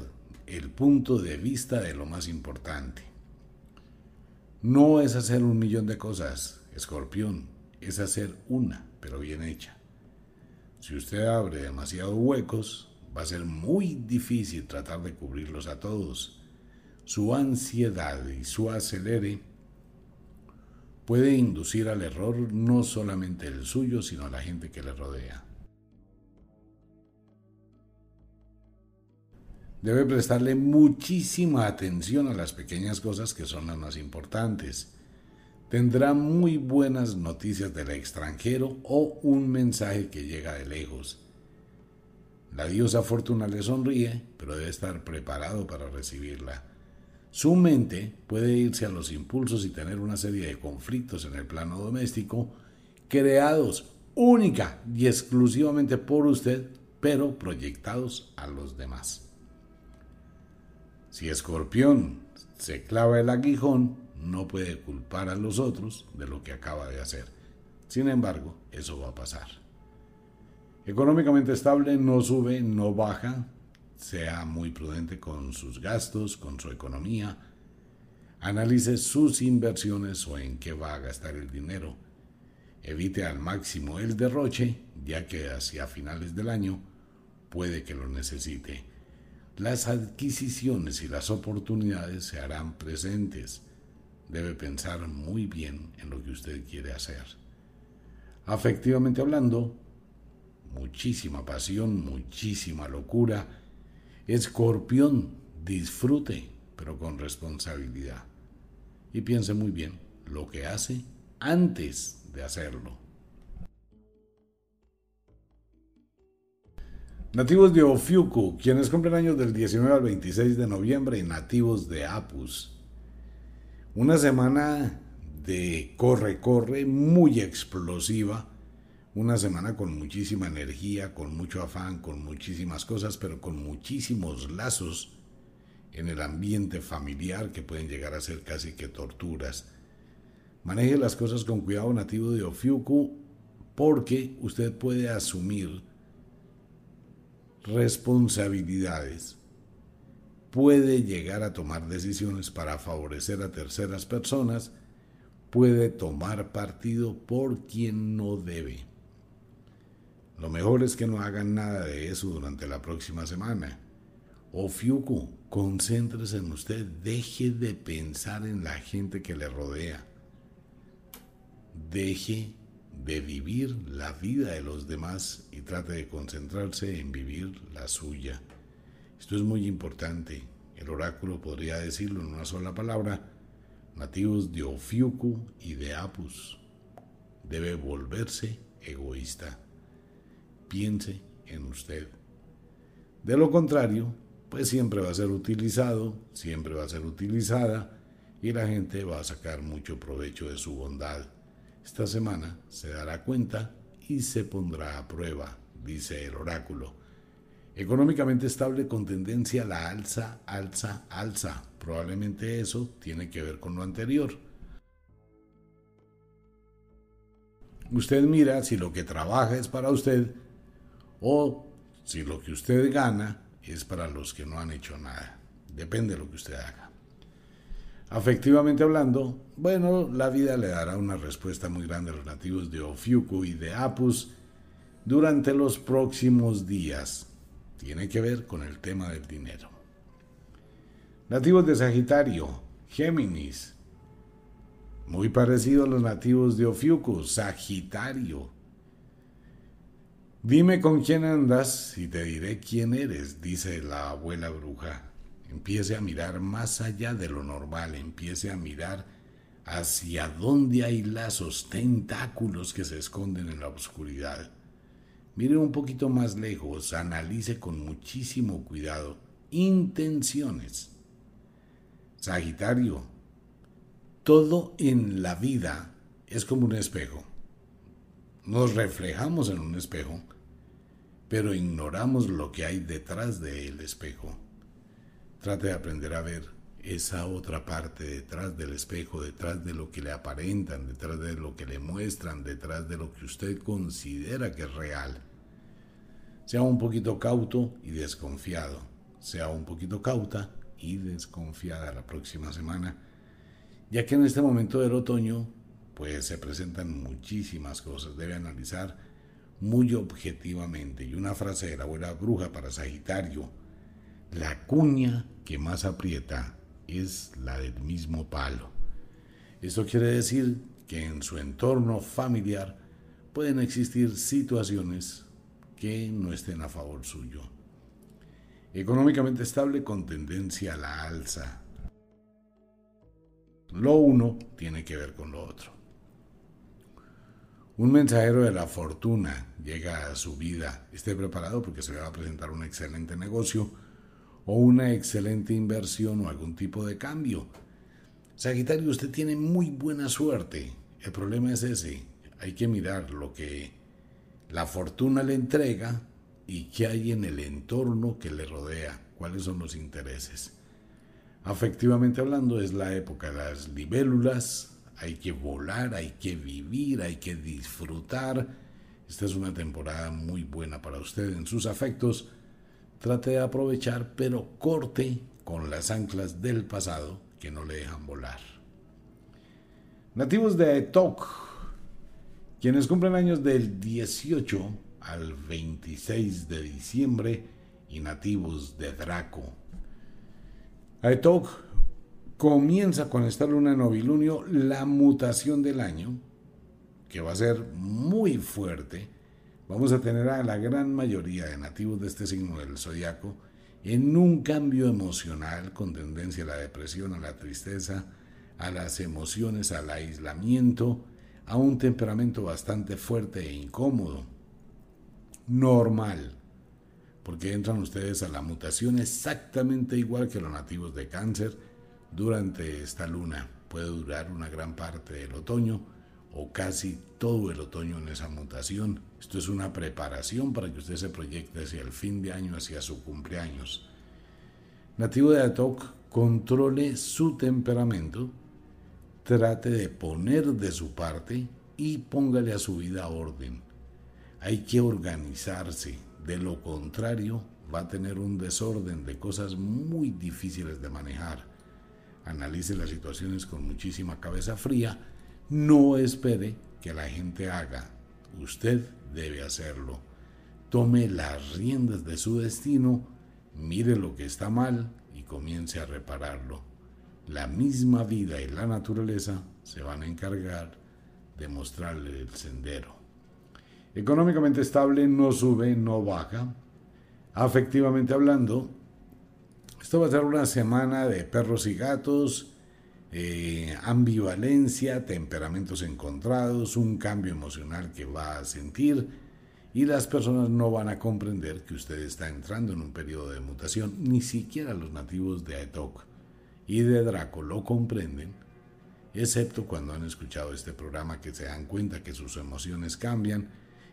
el punto de vista de lo más importante. No es hacer un millón de cosas, escorpión, es hacer una, pero bien hecha. Si usted abre demasiados huecos, Va a ser muy difícil tratar de cubrirlos a todos. Su ansiedad y su acelere puede inducir al error no solamente el suyo, sino a la gente que le rodea. Debe prestarle muchísima atención a las pequeñas cosas que son las más importantes. Tendrá muy buenas noticias del extranjero o un mensaje que llega de lejos. La diosa Fortuna le sonríe, pero debe estar preparado para recibirla. Su mente puede irse a los impulsos y tener una serie de conflictos en el plano doméstico creados única y exclusivamente por usted, pero proyectados a los demás. Si Escorpión se clava el aguijón, no puede culpar a los otros de lo que acaba de hacer. Sin embargo, eso va a pasar. Económicamente estable, no sube, no baja, sea muy prudente con sus gastos, con su economía, analice sus inversiones o en qué va a gastar el dinero. Evite al máximo el derroche, ya que hacia finales del año puede que lo necesite. Las adquisiciones y las oportunidades se harán presentes. Debe pensar muy bien en lo que usted quiere hacer. Afectivamente hablando, muchísima pasión, muchísima locura, Escorpión, disfrute, pero con responsabilidad. Y piense muy bien lo que hace antes de hacerlo. Nativos de Ofiuku, quienes cumplen años del 19 al 26 de noviembre, y nativos de Apus. Una semana de corre-corre muy explosiva una semana con muchísima energía, con mucho afán, con muchísimas cosas, pero con muchísimos lazos en el ambiente familiar que pueden llegar a ser casi que torturas. Maneje las cosas con cuidado nativo de Ofiuku porque usted puede asumir responsabilidades, puede llegar a tomar decisiones para favorecer a terceras personas, puede tomar partido por quien no debe. Lo mejor es que no hagan nada de eso durante la próxima semana. O Fiuku, concéntrese en usted, deje de pensar en la gente que le rodea. Deje de vivir la vida de los demás y trate de concentrarse en vivir la suya. Esto es muy importante. El oráculo podría decirlo en una sola palabra. Nativos de Ofiuku y de Apus. Debe volverse egoísta piense en usted. De lo contrario, pues siempre va a ser utilizado, siempre va a ser utilizada y la gente va a sacar mucho provecho de su bondad. Esta semana se dará cuenta y se pondrá a prueba, dice el oráculo. Económicamente estable con tendencia a la alza, alza, alza. Probablemente eso tiene que ver con lo anterior. Usted mira si lo que trabaja es para usted o si lo que usted gana es para los que no han hecho nada. Depende de lo que usted haga. Afectivamente hablando, bueno, la vida le dará una respuesta muy grande a los nativos de Ofiuku y de Apus durante los próximos días. Tiene que ver con el tema del dinero. Nativos de Sagitario, Géminis. Muy parecido a los nativos de Ofiuku, Sagitario. Dime con quién andas y te diré quién eres, dice la abuela bruja. Empiece a mirar más allá de lo normal, empiece a mirar hacia dónde hay lazos, tentáculos que se esconden en la oscuridad. Mire un poquito más lejos, analice con muchísimo cuidado intenciones. Sagitario, todo en la vida es como un espejo. Nos reflejamos en un espejo pero ignoramos lo que hay detrás del espejo. Trate de aprender a ver esa otra parte detrás del espejo, detrás de lo que le aparentan, detrás de lo que le muestran, detrás de lo que usted considera que es real. Sea un poquito cauto y desconfiado. Sea un poquito cauta y desconfiada la próxima semana, ya que en este momento del otoño pues se presentan muchísimas cosas. Debe analizar muy objetivamente. Y una frase de la abuela bruja para Sagitario, la cuña que más aprieta es la del mismo palo. Esto quiere decir que en su entorno familiar pueden existir situaciones que no estén a favor suyo. Económicamente estable con tendencia a la alza. Lo uno tiene que ver con lo otro. Un mensajero de la fortuna llega a su vida. Esté preparado porque se le va a presentar un excelente negocio o una excelente inversión o algún tipo de cambio. Sagitario, usted tiene muy buena suerte. El problema es ese. Hay que mirar lo que la fortuna le entrega y qué hay en el entorno que le rodea, cuáles son los intereses. Afectivamente hablando, es la época de las libélulas, hay que volar, hay que vivir, hay que disfrutar. Esta es una temporada muy buena para usted en sus afectos. Trate de aprovechar, pero corte con las anclas del pasado que no le dejan volar. Nativos de Etok, quienes cumplen años del 18 al 26 de diciembre y nativos de Draco. Aetok comienza con esta luna en novilunio la mutación del año, que va a ser muy fuerte. Vamos a tener a la gran mayoría de nativos de este signo del zodiaco en un cambio emocional con tendencia a la depresión, a la tristeza, a las emociones, al aislamiento, a un temperamento bastante fuerte e incómodo. Normal, porque entran ustedes a la mutación exactamente igual que los nativos de cáncer, durante esta luna. Puede durar una gran parte del otoño o casi todo el otoño en esa mutación. Esto es una preparación para que usted se proyecte hacia el fin de año, hacia su cumpleaños. Nativo de Atok, controle su temperamento, trate de poner de su parte y póngale a su vida orden. Hay que organizarse, de lo contrario va a tener un desorden de cosas muy difíciles de manejar analice las situaciones con muchísima cabeza fría, no espere que la gente haga, usted debe hacerlo. Tome las riendas de su destino, mire lo que está mal y comience a repararlo. La misma vida y la naturaleza se van a encargar de mostrarle el sendero. Económicamente estable no sube, no baja. Afectivamente hablando, esto va a ser una semana de perros y gatos, eh, ambivalencia, temperamentos encontrados, un cambio emocional que va a sentir y las personas no van a comprender que usted está entrando en un periodo de mutación. Ni siquiera los nativos de Aetok y de Draco lo comprenden, excepto cuando han escuchado este programa que se dan cuenta que sus emociones cambian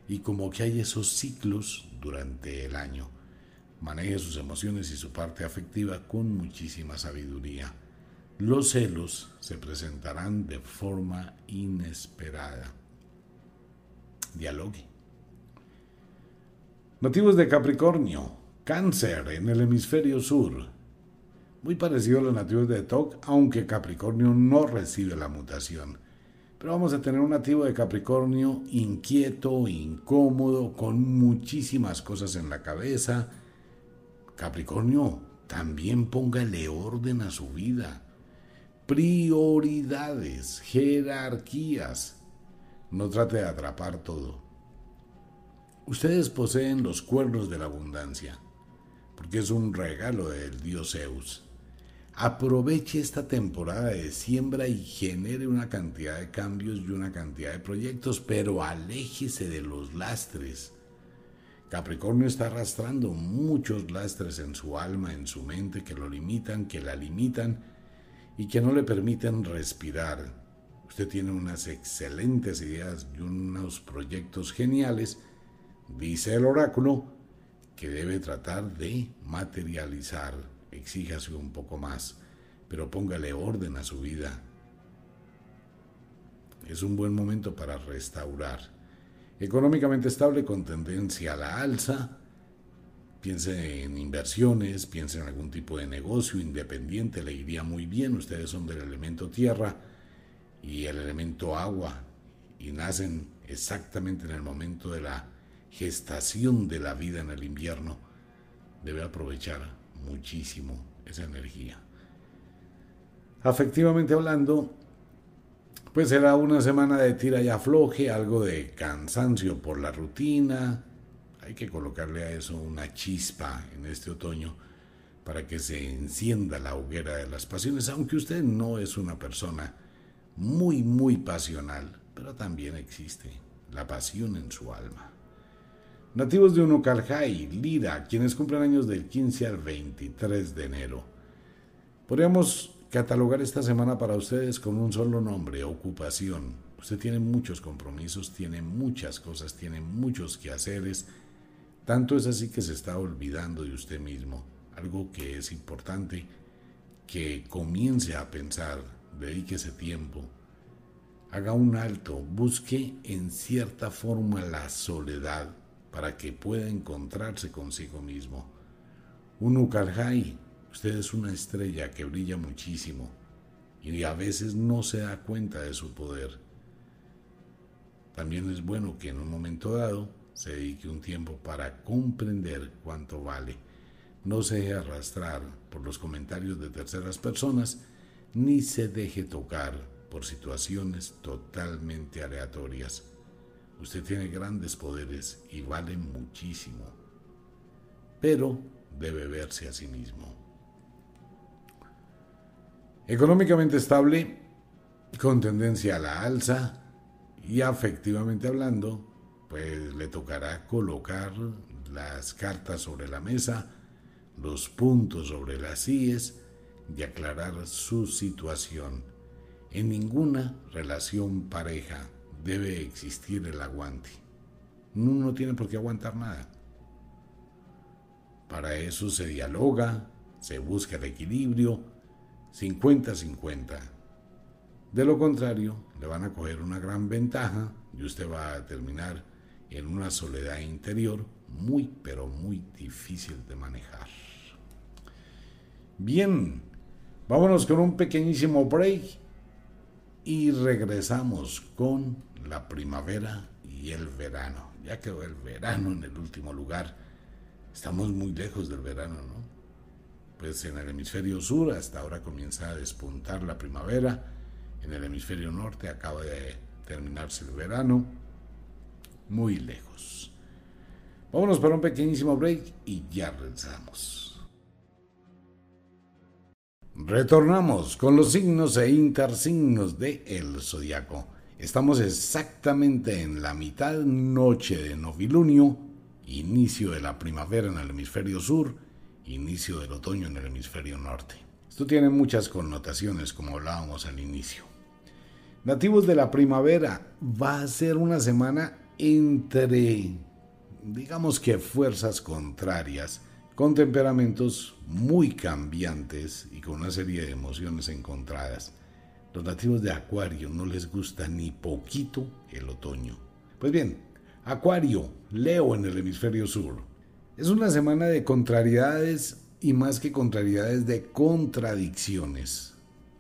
y como que hay esos ciclos durante el año. Maneje sus emociones y su parte afectiva con muchísima sabiduría. Los celos se presentarán de forma inesperada. Dialogue. Nativos de Capricornio, Cáncer en el hemisferio sur. Muy parecido a los nativos de TOC, aunque Capricornio no recibe la mutación. Pero vamos a tener un nativo de Capricornio inquieto, incómodo, con muchísimas cosas en la cabeza, Capricornio, también póngale orden a su vida. Prioridades, jerarquías. No trate de atrapar todo. Ustedes poseen los cuernos de la abundancia, porque es un regalo del dios Zeus. Aproveche esta temporada de siembra y genere una cantidad de cambios y una cantidad de proyectos, pero aléjese de los lastres Capricornio está arrastrando muchos lastres en su alma, en su mente, que lo limitan, que la limitan y que no le permiten respirar. Usted tiene unas excelentes ideas y unos proyectos geniales, dice el oráculo, que debe tratar de materializar. Exíjase un poco más, pero póngale orden a su vida. Es un buen momento para restaurar económicamente estable con tendencia a la alza. Piense en inversiones, piense en algún tipo de negocio independiente, le iría muy bien. Ustedes son del elemento tierra y el elemento agua y nacen exactamente en el momento de la gestación de la vida en el invierno, debe aprovechar muchísimo esa energía. Afectivamente hablando, pues será una semana de tira y afloje, algo de cansancio por la rutina. Hay que colocarle a eso una chispa en este otoño para que se encienda la hoguera de las pasiones, aunque usted no es una persona muy, muy pasional, pero también existe la pasión en su alma. Nativos de Unucalhai, Lira, quienes cumplen años del 15 al 23 de enero. Podríamos catalogar esta semana para ustedes con un solo nombre, ocupación. Usted tiene muchos compromisos, tiene muchas cosas, tiene muchos quehaceres. Tanto es así que se está olvidando de usted mismo. Algo que es importante que comience a pensar, dedique ese tiempo, haga un alto, busque en cierta forma la soledad para que pueda encontrarse consigo mismo. Un Ukalhai Usted es una estrella que brilla muchísimo y a veces no se da cuenta de su poder. También es bueno que en un momento dado se dedique un tiempo para comprender cuánto vale. No se deje arrastrar por los comentarios de terceras personas ni se deje tocar por situaciones totalmente aleatorias. Usted tiene grandes poderes y vale muchísimo, pero debe verse a sí mismo. Económicamente estable, con tendencia a la alza y afectivamente hablando, pues le tocará colocar las cartas sobre la mesa, los puntos sobre las IES y aclarar su situación. En ninguna relación pareja debe existir el aguante. Uno no tiene por qué aguantar nada. Para eso se dialoga, se busca el equilibrio, 50-50. De lo contrario, le van a coger una gran ventaja y usted va a terminar en una soledad interior muy, pero muy difícil de manejar. Bien, vámonos con un pequeñísimo break y regresamos con la primavera y el verano. Ya quedó el verano en el último lugar. Estamos muy lejos del verano, ¿no? Pues en el hemisferio sur hasta ahora comienza a despuntar la primavera, en el hemisferio norte acaba de terminarse el verano, muy lejos. Vámonos para un pequeñísimo break y ya regresamos. Retornamos con los signos e intersignos de el zodiaco. Estamos exactamente en la mitad noche de novilunio, inicio de la primavera en el hemisferio sur inicio del otoño en el hemisferio norte. Esto tiene muchas connotaciones, como hablábamos al inicio. Nativos de la primavera, va a ser una semana entre, digamos que fuerzas contrarias, con temperamentos muy cambiantes y con una serie de emociones encontradas. Los nativos de Acuario no les gusta ni poquito el otoño. Pues bien, Acuario, Leo en el hemisferio sur, es una semana de contrariedades y más que contrariedades de contradicciones.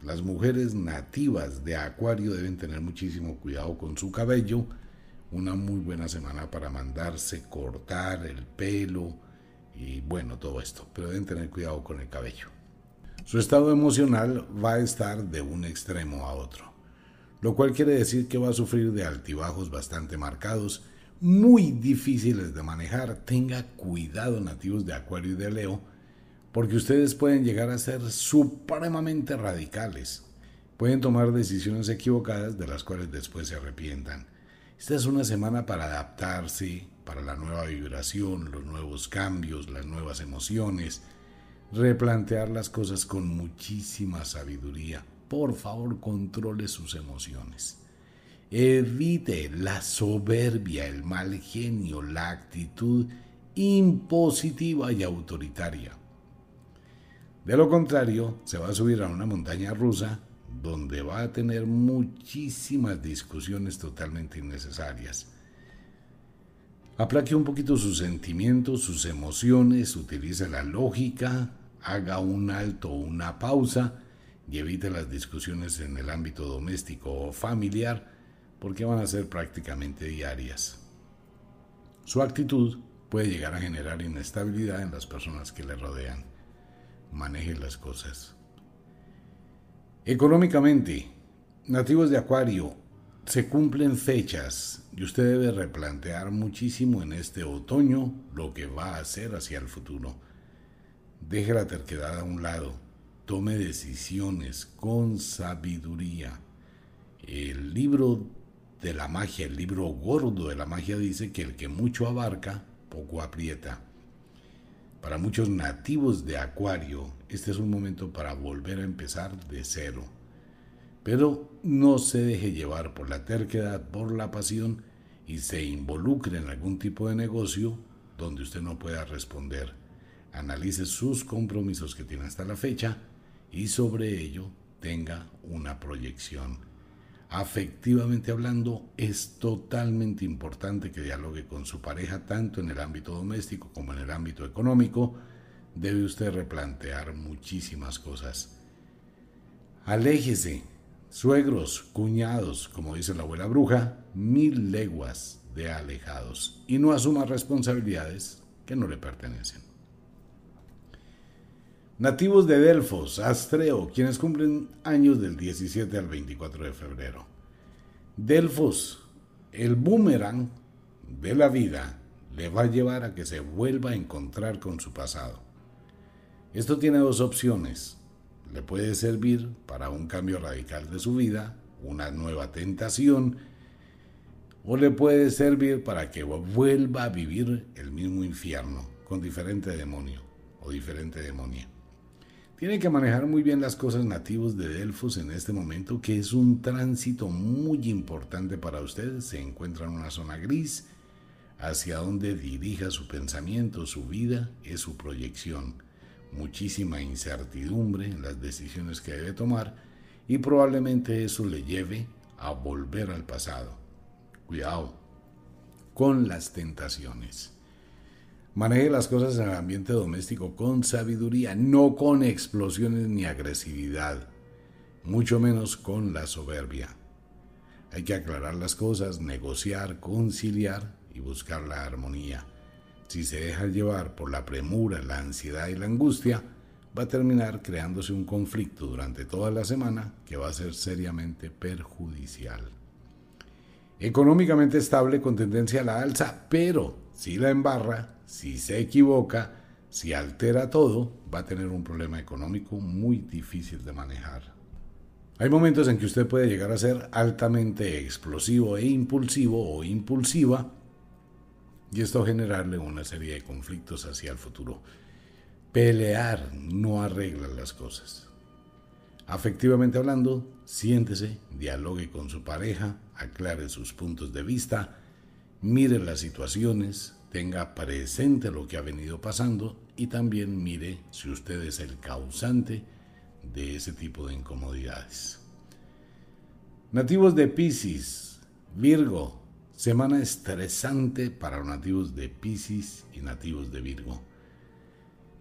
Las mujeres nativas de Acuario deben tener muchísimo cuidado con su cabello. Una muy buena semana para mandarse cortar el pelo y bueno, todo esto. Pero deben tener cuidado con el cabello. Su estado emocional va a estar de un extremo a otro, lo cual quiere decir que va a sufrir de altibajos bastante marcados muy difíciles de manejar. Tenga cuidado nativos de Acuario y de Leo, porque ustedes pueden llegar a ser supremamente radicales. Pueden tomar decisiones equivocadas de las cuales después se arrepientan. Esta es una semana para adaptarse, para la nueva vibración, los nuevos cambios, las nuevas emociones, replantear las cosas con muchísima sabiduría. Por favor, controle sus emociones. Evite la soberbia, el mal genio, la actitud impositiva y autoritaria. De lo contrario, se va a subir a una montaña rusa donde va a tener muchísimas discusiones totalmente innecesarias. Aplaque un poquito sus sentimientos, sus emociones, utilice la lógica, haga un alto o una pausa y evite las discusiones en el ámbito doméstico o familiar porque van a ser prácticamente diarias. Su actitud puede llegar a generar inestabilidad en las personas que le rodean. Maneje las cosas. Económicamente, nativos de Acuario, se cumplen fechas y usted debe replantear muchísimo en este otoño lo que va a hacer hacia el futuro. Deje la terquedad a un lado, tome decisiones con sabiduría. El libro de la magia, el libro gordo de la magia dice que el que mucho abarca, poco aprieta. Para muchos nativos de Acuario, este es un momento para volver a empezar de cero. Pero no se deje llevar por la terquedad, por la pasión y se involucre en algún tipo de negocio donde usted no pueda responder. Analice sus compromisos que tiene hasta la fecha y sobre ello tenga una proyección afectivamente hablando, es totalmente importante que dialogue con su pareja tanto en el ámbito doméstico como en el ámbito económico. Debe usted replantear muchísimas cosas. Aléjese, suegros, cuñados, como dice la abuela bruja, mil leguas de alejados y no asuma responsabilidades que no le pertenecen. Nativos de Delfos, Astreo, quienes cumplen años del 17 al 24 de febrero. Delfos, el boomerang de la vida le va a llevar a que se vuelva a encontrar con su pasado. Esto tiene dos opciones. Le puede servir para un cambio radical de su vida, una nueva tentación, o le puede servir para que vuelva a vivir el mismo infierno con diferente demonio o diferente demonia. Tiene que manejar muy bien las cosas nativos de Delfos en este momento, que es un tránsito muy importante para usted. Se encuentra en una zona gris. Hacia donde dirija su pensamiento, su vida, es su proyección. Muchísima incertidumbre en las decisiones que debe tomar y probablemente eso le lleve a volver al pasado. Cuidado con las tentaciones. Maneje las cosas en el ambiente doméstico con sabiduría, no con explosiones ni agresividad, mucho menos con la soberbia. Hay que aclarar las cosas, negociar, conciliar y buscar la armonía. Si se deja llevar por la premura, la ansiedad y la angustia, va a terminar creándose un conflicto durante toda la semana que va a ser seriamente perjudicial. Económicamente estable con tendencia a la alza, pero si la embarra, si se equivoca, si altera todo, va a tener un problema económico muy difícil de manejar. Hay momentos en que usted puede llegar a ser altamente explosivo e impulsivo o impulsiva y esto generarle una serie de conflictos hacia el futuro. Pelear no arregla las cosas. Afectivamente hablando, siéntese, dialogue con su pareja, aclare sus puntos de vista, mire las situaciones, tenga presente lo que ha venido pasando y también mire si usted es el causante de ese tipo de incomodidades. Nativos de Pisces, Virgo, semana estresante para los nativos de Pisces y nativos de Virgo.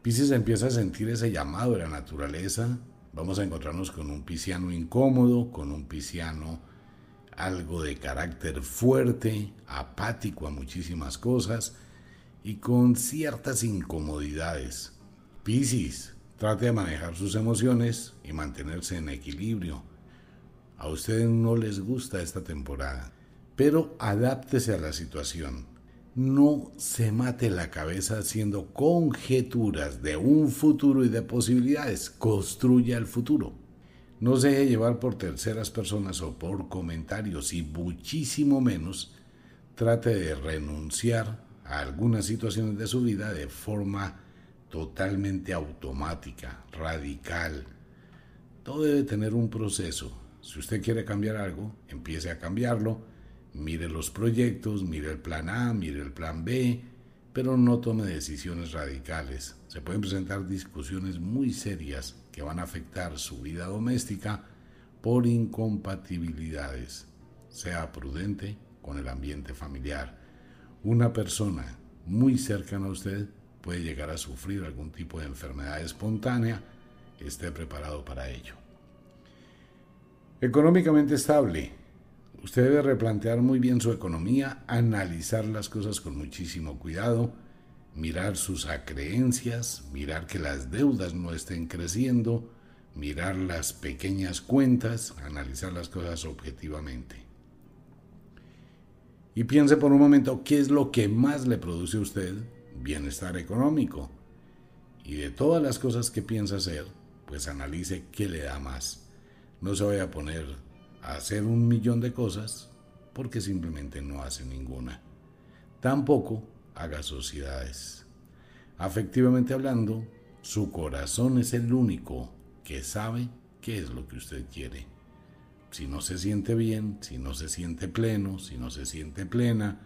Pisces empieza a sentir ese llamado de la naturaleza. Vamos a encontrarnos con un pisciano incómodo, con un pisciano algo de carácter fuerte, apático a muchísimas cosas y con ciertas incomodidades. Piscis, trate de manejar sus emociones y mantenerse en equilibrio. A ustedes no les gusta esta temporada, pero adáptese a la situación. No se mate la cabeza haciendo conjeturas de un futuro y de posibilidades. Construya el futuro. No se deje llevar por terceras personas o por comentarios y muchísimo menos trate de renunciar a algunas situaciones de su vida de forma totalmente automática, radical. Todo debe tener un proceso. Si usted quiere cambiar algo, empiece a cambiarlo. Mire los proyectos, mire el plan A, mire el plan B, pero no tome decisiones radicales. Se pueden presentar discusiones muy serias que van a afectar su vida doméstica por incompatibilidades. Sea prudente con el ambiente familiar. Una persona muy cercana a usted puede llegar a sufrir algún tipo de enfermedad espontánea. Esté preparado para ello. Económicamente estable. Usted debe replantear muy bien su economía, analizar las cosas con muchísimo cuidado, mirar sus acreencias, mirar que las deudas no estén creciendo, mirar las pequeñas cuentas, analizar las cosas objetivamente. Y piense por un momento qué es lo que más le produce a usted bienestar económico. Y de todas las cosas que piensa hacer, pues analice qué le da más. No se vaya a poner hacer un millón de cosas porque simplemente no hace ninguna. Tampoco haga sociedades. Afectivamente hablando, su corazón es el único que sabe qué es lo que usted quiere. Si no se siente bien, si no se siente pleno, si no se siente plena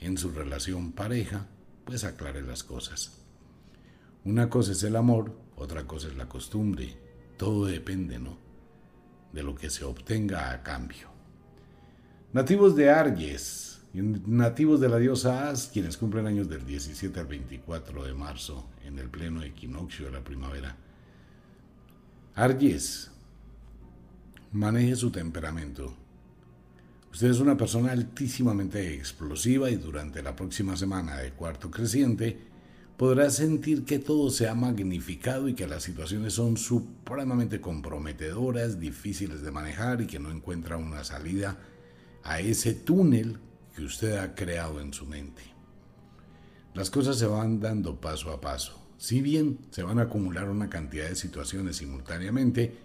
en su relación pareja, pues aclare las cosas. Una cosa es el amor, otra cosa es la costumbre. Todo depende, ¿no? de lo que se obtenga a cambio. Nativos de Arges, nativos de la diosa As, quienes cumplen años del 17 al 24 de marzo, en el pleno equinoccio de la primavera. Arges, maneje su temperamento. Usted es una persona altísimamente explosiva y durante la próxima semana de cuarto creciente podrá sentir que todo se ha magnificado y que las situaciones son supremamente comprometedoras, difíciles de manejar y que no encuentra una salida a ese túnel que usted ha creado en su mente. Las cosas se van dando paso a paso. Si bien se van a acumular una cantidad de situaciones simultáneamente,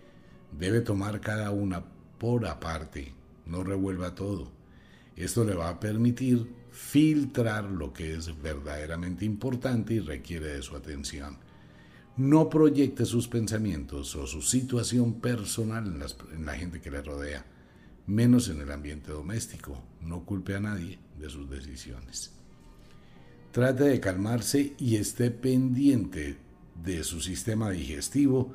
debe tomar cada una por aparte, no revuelva todo. Esto le va a permitir filtrar lo que es verdaderamente importante y requiere de su atención. No proyecte sus pensamientos o su situación personal en, la gente que le rodea, menos en el ambiente doméstico. No culpe a nadie de sus decisiones. Trate de calmarse y esté pendiente de su sistema digestivo,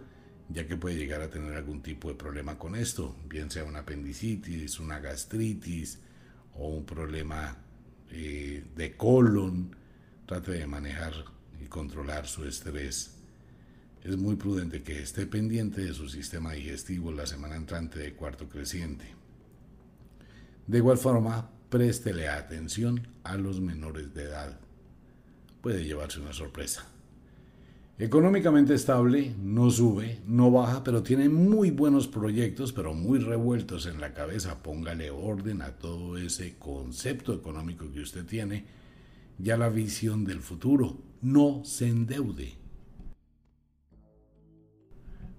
ya que puede llegar a tener algún tipo de problema con esto, bien sea una apendicitis, una gastritis o un problema eh, de colon, trate de manejar y controlar su estrés. Es muy prudente que esté pendiente de su sistema digestivo la semana entrante de cuarto creciente. De igual forma, préstele atención a los menores de edad. Puede llevarse una sorpresa. Económicamente estable, no sube, no baja, pero tiene muy buenos proyectos, pero muy revueltos en la cabeza. Póngale orden a todo ese concepto económico que usted tiene, ya la visión del futuro. No se endeude.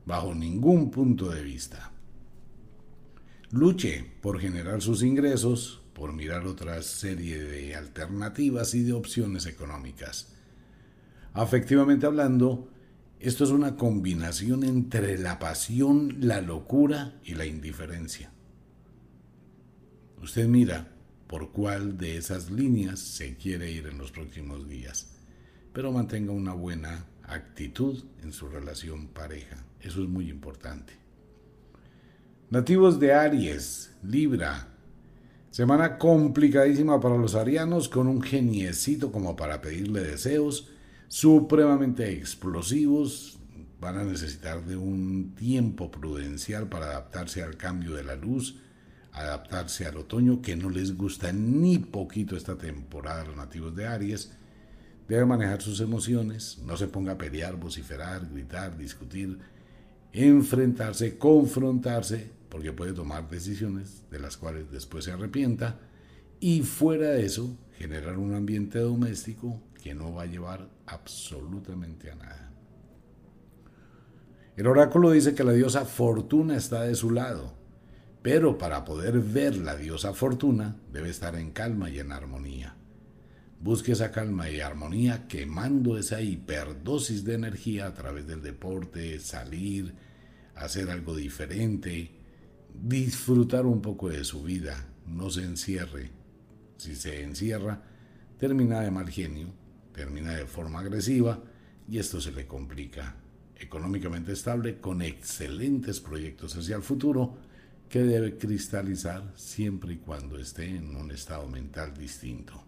Bajo ningún punto de vista. Luche por generar sus ingresos, por mirar otra serie de alternativas y de opciones económicas Afectivamente hablando, esto es una combinación entre la pasión, la locura y la indiferencia. Usted mira por cuál de esas líneas se quiere ir en los próximos días, pero mantenga una buena actitud en su relación pareja. Eso es muy importante. Nativos de Aries, Libra. Semana complicadísima para los arianos con un geniecito como para pedirle deseos supremamente explosivos, van a necesitar de un tiempo prudencial para adaptarse al cambio de la luz, adaptarse al otoño, que no les gusta ni poquito esta temporada a los nativos de Aries. Debe manejar sus emociones, no se ponga a pelear, vociferar, gritar, discutir, enfrentarse, confrontarse, porque puede tomar decisiones de las cuales después se arrepienta. Y fuera de eso, generar un ambiente doméstico que no va a llevar absolutamente a nada. El oráculo dice que la diosa Fortuna está de su lado, pero para poder ver la diosa Fortuna debe estar en calma y en armonía. Busque esa calma y armonía quemando esa hiperdosis de energía a través del deporte, salir, hacer algo diferente, disfrutar un poco de su vida, no se encierre. Si se encierra, termina de mal genio termina de forma agresiva y esto se le complica. Económicamente estable, con excelentes proyectos hacia el futuro, que debe cristalizar siempre y cuando esté en un estado mental distinto.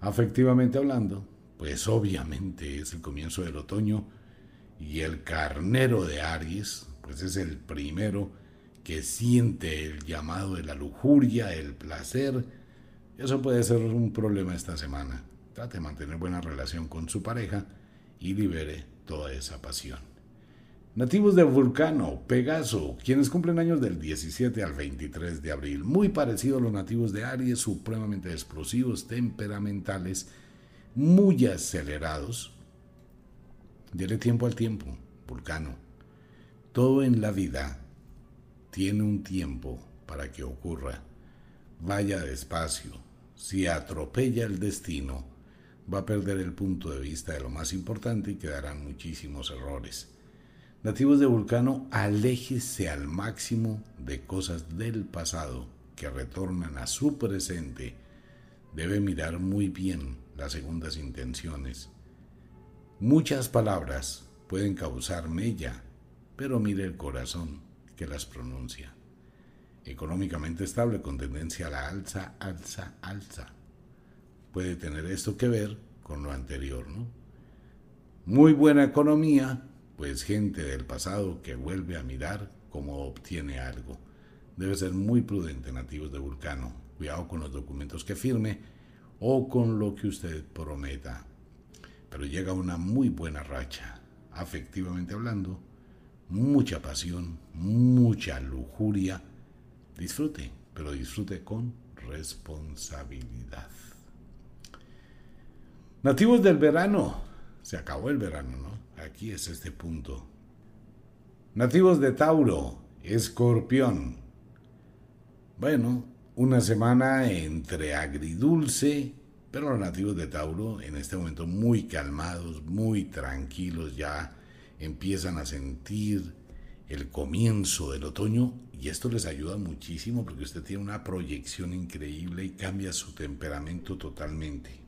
Afectivamente hablando, pues obviamente es el comienzo del otoño y el carnero de Aries, pues es el primero que siente el llamado de la lujuria, el placer. Eso puede ser un problema esta semana. Trate de mantener buena relación con su pareja y libere toda esa pasión. Nativos de Vulcano, Pegaso, quienes cumplen años del 17 al 23 de abril, muy parecidos a los nativos de Aries, supremamente explosivos, temperamentales, muy acelerados. Dele tiempo al tiempo, Vulcano. Todo en la vida tiene un tiempo para que ocurra. Vaya despacio. Si atropella el destino, va a perder el punto de vista de lo más importante y quedarán muchísimos errores. Nativos de Vulcano, aléjese al máximo de cosas del pasado que retornan a su presente. Debe mirar muy bien las segundas intenciones. Muchas palabras pueden causar mella, pero mire el corazón que las pronuncia. Económicamente estable con tendencia a la alza, alza, alza. Puede tener esto que ver con lo anterior, ¿no? Muy buena economía, pues gente del pasado que vuelve a mirar cómo obtiene algo. Debe ser muy prudente, nativos de Vulcano. Cuidado con los documentos que firme o con lo que usted prometa. Pero llega una muy buena racha, afectivamente hablando, mucha pasión, mucha lujuria. Disfrute, pero disfrute con responsabilidad. Nativos del verano. Se acabó el verano, ¿no? Aquí es este punto. Nativos de Tauro, Escorpión. Bueno, una semana entre agridulce, pero los nativos de Tauro en este momento muy calmados, muy tranquilos, ya empiezan a sentir el comienzo del otoño y esto les ayuda muchísimo porque usted tiene una proyección increíble y cambia su temperamento totalmente.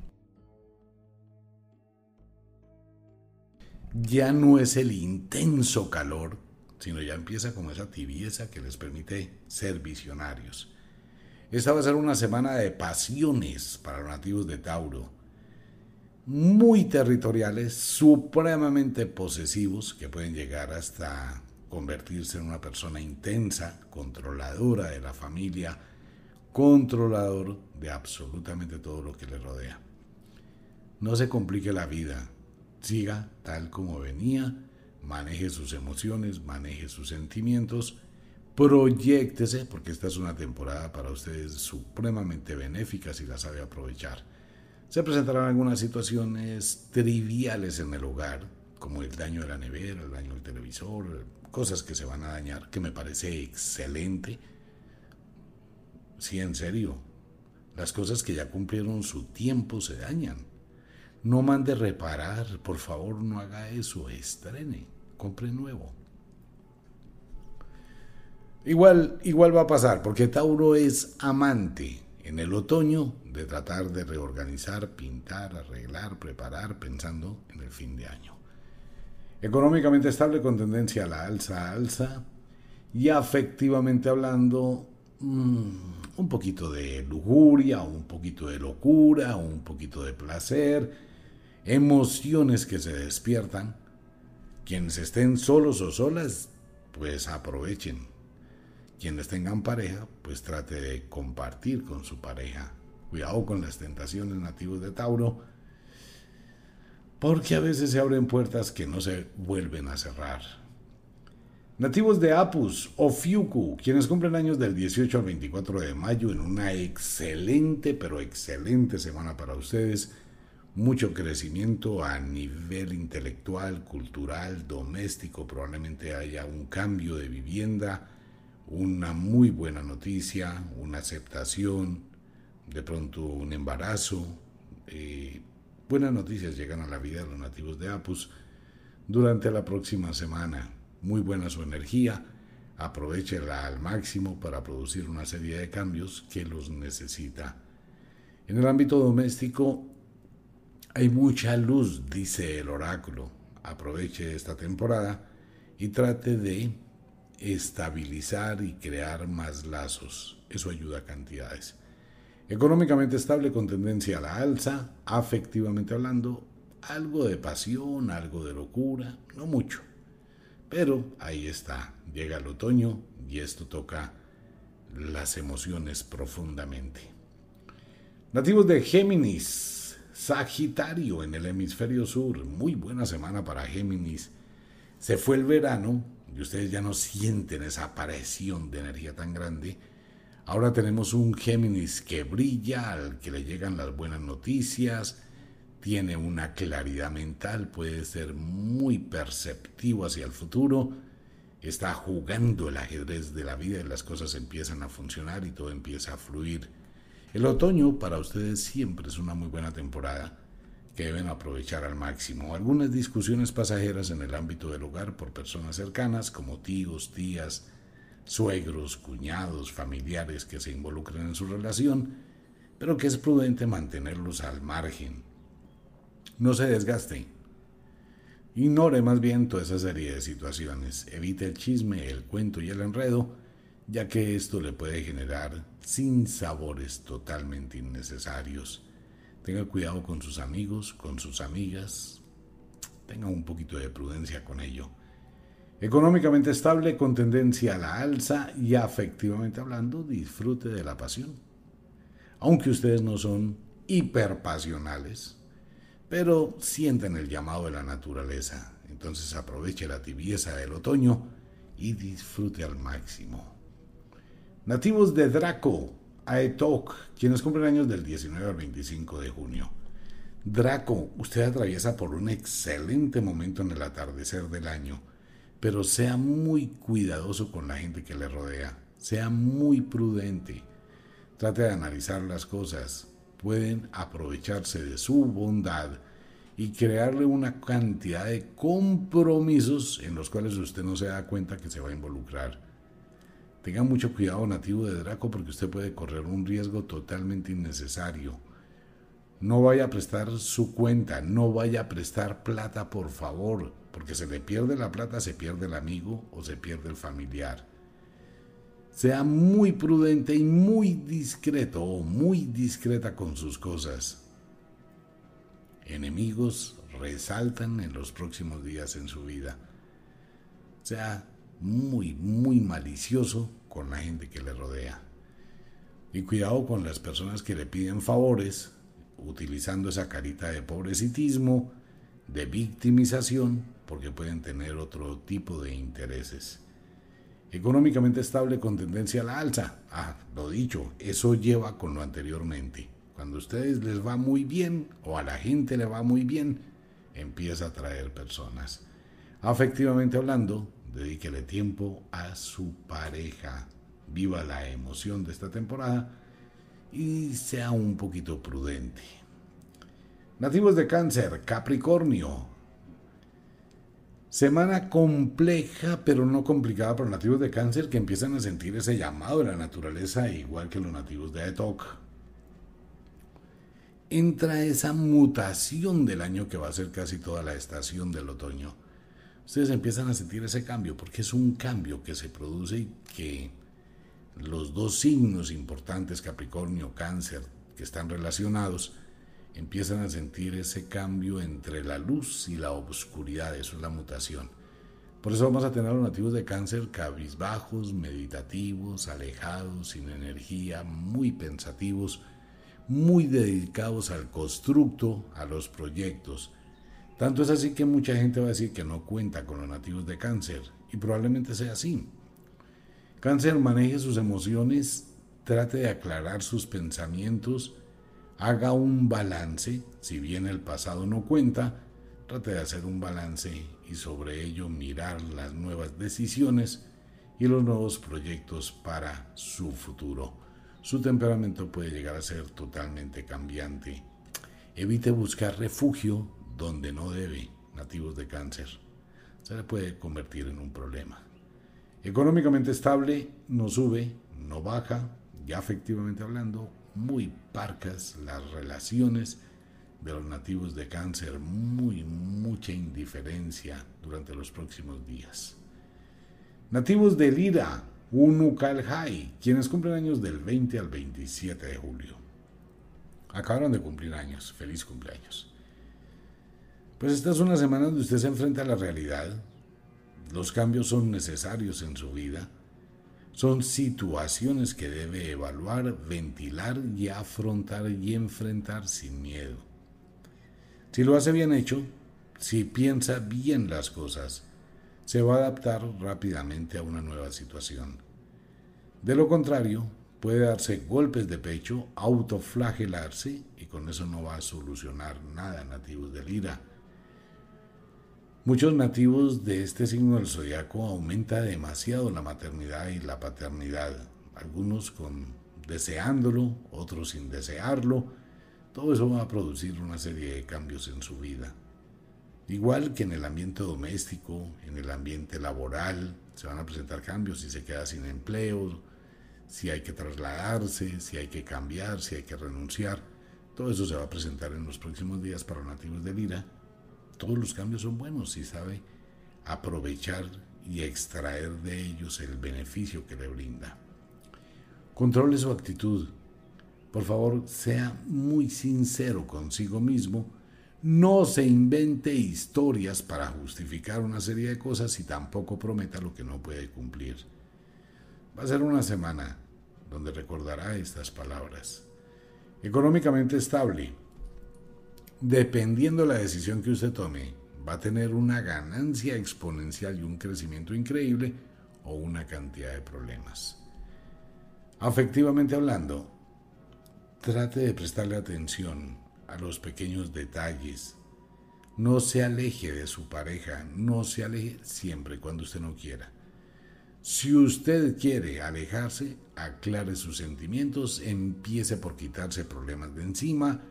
Ya no es el intenso calor, sino ya empieza como esa tibieza que les permite ser visionarios. Esta va a ser una semana de pasiones para los nativos de Tauro muy territoriales, supremamente posesivos, que pueden llegar hasta convertirse en una persona intensa, controladora de la familia, controlador de absolutamente todo lo que le rodea. No se complique la vida, siga tal como venía, maneje sus emociones, maneje sus sentimientos, proyectese, porque esta es una temporada para ustedes supremamente benéfica si la sabe aprovechar. Se presentarán algunas situaciones triviales en el hogar, como el daño de la nevera, el daño del televisor, cosas que se van a dañar, que me parece excelente. Sí, en serio, las cosas que ya cumplieron su tiempo se dañan. No mande reparar, por favor, no haga eso, estrene, compre nuevo. Igual, igual va a pasar, porque Tauro es amante en el otoño de tratar de reorganizar, pintar, arreglar, preparar, pensando en el fin de año. Económicamente estable con tendencia a la alza, alza, y afectivamente hablando, mm, un poquito de lujuria, un poquito de locura, un poquito de placer, emociones que se despiertan. Quienes estén solos o solas, pues aprovechen quienes tengan pareja, pues trate de compartir con su pareja. Cuidado con las tentaciones nativos de Tauro, porque a veces se abren puertas que no se vuelven a cerrar. Nativos de Apus o Fiuku, quienes cumplen años del 18 al 24 de mayo en una excelente, pero excelente semana para ustedes. Mucho crecimiento a nivel intelectual, cultural, doméstico. Probablemente haya un cambio de vivienda una muy buena noticia, una aceptación, de pronto un embarazo. Eh, buenas noticias llegan a la vida de los nativos de Apus durante la próxima semana. Muy buena su energía, aprovechela al máximo para producir una serie de cambios que los necesita. En el ámbito doméstico hay mucha luz, dice el oráculo. Aproveche esta temporada y trate de estabilizar y crear más lazos. Eso ayuda a cantidades. Económicamente estable con tendencia a la alza, afectivamente hablando, algo de pasión, algo de locura, no mucho. Pero ahí está, llega el otoño, y esto toca las emociones profundamente. Nativos de Géminis, Sagitario en el hemisferio sur, muy buena semana para Géminis. Se fue el verano y ustedes ya no sienten esa aparición de energía tan grande. Ahora tenemos un Géminis que brilla, al que le llegan las buenas noticias, tiene una claridad mental, puede ser muy perceptivo hacia el futuro, está jugando el ajedrez de la vida y las cosas empiezan a funcionar y todo empieza a fluir. El otoño para ustedes siempre es una muy buena temporada que deben aprovechar al máximo. Algunas discusiones pasajeras en el ámbito del hogar por personas cercanas como tíos, tías, suegros, cuñados, familiares que se involucren en su relación, pero que es prudente mantenerlos al margen no se desgaste. Ignore más bien toda esa serie de situaciones. Evite el chisme, el cuento y el enredo, ya que esto le puede generar sinsabores totalmente innecesarios. Tenga cuidado con sus amigos, con sus amigas. Tenga un poquito de prudencia con ello. Económicamente estable, con tendencia a la alza y afectivamente hablando, disfrute de la pasión. Aunque ustedes no son hiperpasionales, pero sienten el llamado de la naturaleza. Entonces aproveche la tibieza del otoño y disfrute al máximo. Nativos de Draco, Aetok, quienes cumplen años del 19 al 25 de junio. Draco, usted atraviesa por un excelente momento en el atardecer del año, pero sea muy cuidadoso con la gente que le rodea, sea muy prudente, trate de analizar las cosas, pueden aprovecharse de su bondad y crearle una cantidad de compromisos en los cuales usted no se da cuenta que se va a involucrar. Tenga mucho cuidado nativo de Draco porque usted puede correr un riesgo totalmente innecesario. No vaya a prestar su cuenta, no vaya a prestar plata por favor, porque se le pierde la plata, se pierde el amigo o se pierde el familiar. Sea muy prudente y muy discreto o muy discreta con sus cosas. Enemigos resaltan en los próximos días en su vida. Sea muy, muy malicioso con la gente que le rodea. Y cuidado con las personas que le piden favores, utilizando esa carita de pobrecitismo, de victimización, porque pueden tener otro tipo de intereses. Económicamente estable con tendencia a la alza. Ah, lo dicho, eso lleva con lo anteriormente. Cuando a ustedes les va muy bien o a la gente le va muy bien, empieza a atraer personas. Afectivamente hablando, dedíquele tiempo a su pareja. Viva la emoción de esta temporada y sea un poquito prudente. Nativos de cáncer, Capricornio, Semana compleja, pero no complicada para los nativos de cáncer que empiezan a sentir ese llamado de la naturaleza, igual que los nativos de ETOC. Entra esa mutación del año que va a ser casi toda la estación del otoño. Ustedes empiezan a sentir ese cambio, porque es un cambio que se produce y que los dos signos importantes, Capricornio, Cáncer, que están relacionados, empiezan a sentir ese cambio entre la luz y la oscuridad, eso es la mutación. Por eso vamos a tener a los nativos de cáncer cabizbajos, meditativos, alejados, sin energía, muy pensativos, muy dedicados al constructo, a los proyectos. Tanto es así que mucha gente va a decir que no cuenta con los nativos de cáncer, y probablemente sea así. Cáncer maneje sus emociones, trate de aclarar sus pensamientos, haga un balance, si bien el pasado no cuenta, trate de hacer un balance y sobre ello mirar las nuevas decisiones y los nuevos proyectos para su futuro. Su temperamento puede llegar a ser totalmente cambiante. Evite buscar refugio donde no debe, nativos de cáncer. Se le puede convertir en un problema. Económicamente estable, no sube, no baja, ya efectivamente hablando, muy parcas las relaciones de los nativos de cáncer, muy mucha indiferencia durante los próximos días. Nativos de Lira, Unukalhai, quienes cumplen años del 20 al 27 de julio. Acabaron de cumplir años, feliz cumpleaños. Pues esta es una semana donde usted se enfrenta a la realidad, los cambios son necesarios en su vida, Son situaciones que debe evaluar, ventilar y afrontar y enfrentar sin miedo. Si lo hace bien hecho, si piensa bien las cosas, se va a adaptar rápidamente a una nueva situación. De lo contrario, puede darse golpes de pecho, autoflagelarse y con eso no va a solucionar nada nativos del ira. Muchos nativos de este signo del zodiaco aumenta demasiado la maternidad y la paternidad, algunos con deseándolo, otros sin desearlo. Todo eso va a producir una serie de cambios en su vida. Igual que en el ambiente doméstico, en el ambiente laboral, se van a presentar cambios si se queda sin empleo, si hay que trasladarse, si hay que cambiar, si hay que renunciar. Todo eso se va a presentar en los próximos días para nativos de Lira. Todos los cambios son buenos si sabe aprovechar y extraer de ellos el beneficio que le brinda. Controle su actitud. Por favor, sea muy sincero consigo mismo. No se invente historias para justificar una serie de cosas y tampoco prometa lo que no puede cumplir. Va a ser una semana donde recordará estas palabras. Económicamente estable. Dependiendo de la decisión que usted tome, va a tener una ganancia exponencial y un crecimiento increíble o una cantidad de problemas. Afectivamente hablando, trate de prestarle atención a los pequeños detalles. No se aleje de su pareja, no se aleje siempre cuando usted no quiera. Si usted quiere alejarse, aclare sus sentimientos, empiece por quitarse problemas de encima,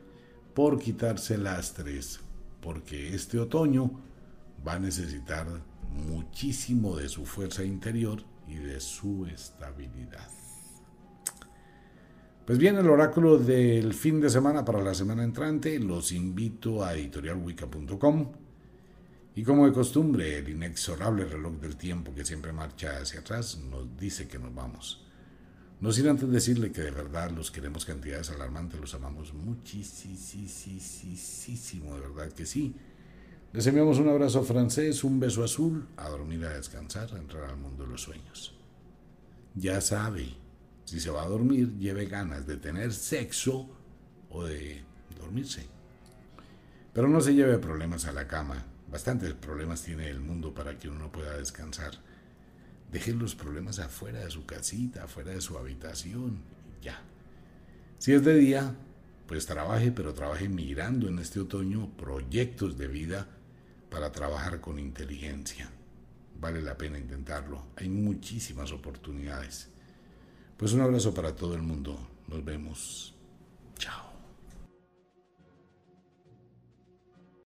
por quitarse lastres, porque este otoño va a necesitar muchísimo de su fuerza interior y de su estabilidad. Pues bien, el oráculo del fin de semana para la semana entrante, los invito a editorialwicca.com y como de costumbre, el inexorable reloj del tiempo que siempre marcha hacia atrás nos dice que nos vamos. No sin antes decirle que de verdad los queremos cantidades alarmantes, los amamos muchísimo, de verdad que sí. Les enviamos un abrazo francés, un beso azul, a dormir, a descansar, a entrar al mundo de los sueños. Ya sabe, si se va a dormir, lleve ganas de tener sexo o de dormirse. Pero no se lleve problemas a la cama, Bastantes problemas tiene el mundo para que uno pueda descansar. Deje los problemas afuera de su casita, afuera de su habitación. Ya. Si es de día, pues trabaje, pero trabaje mirando en este otoño proyectos de vida para trabajar con inteligencia. Vale la pena intentarlo. Hay muchísimas oportunidades. Pues un abrazo para todo el mundo. Nos vemos.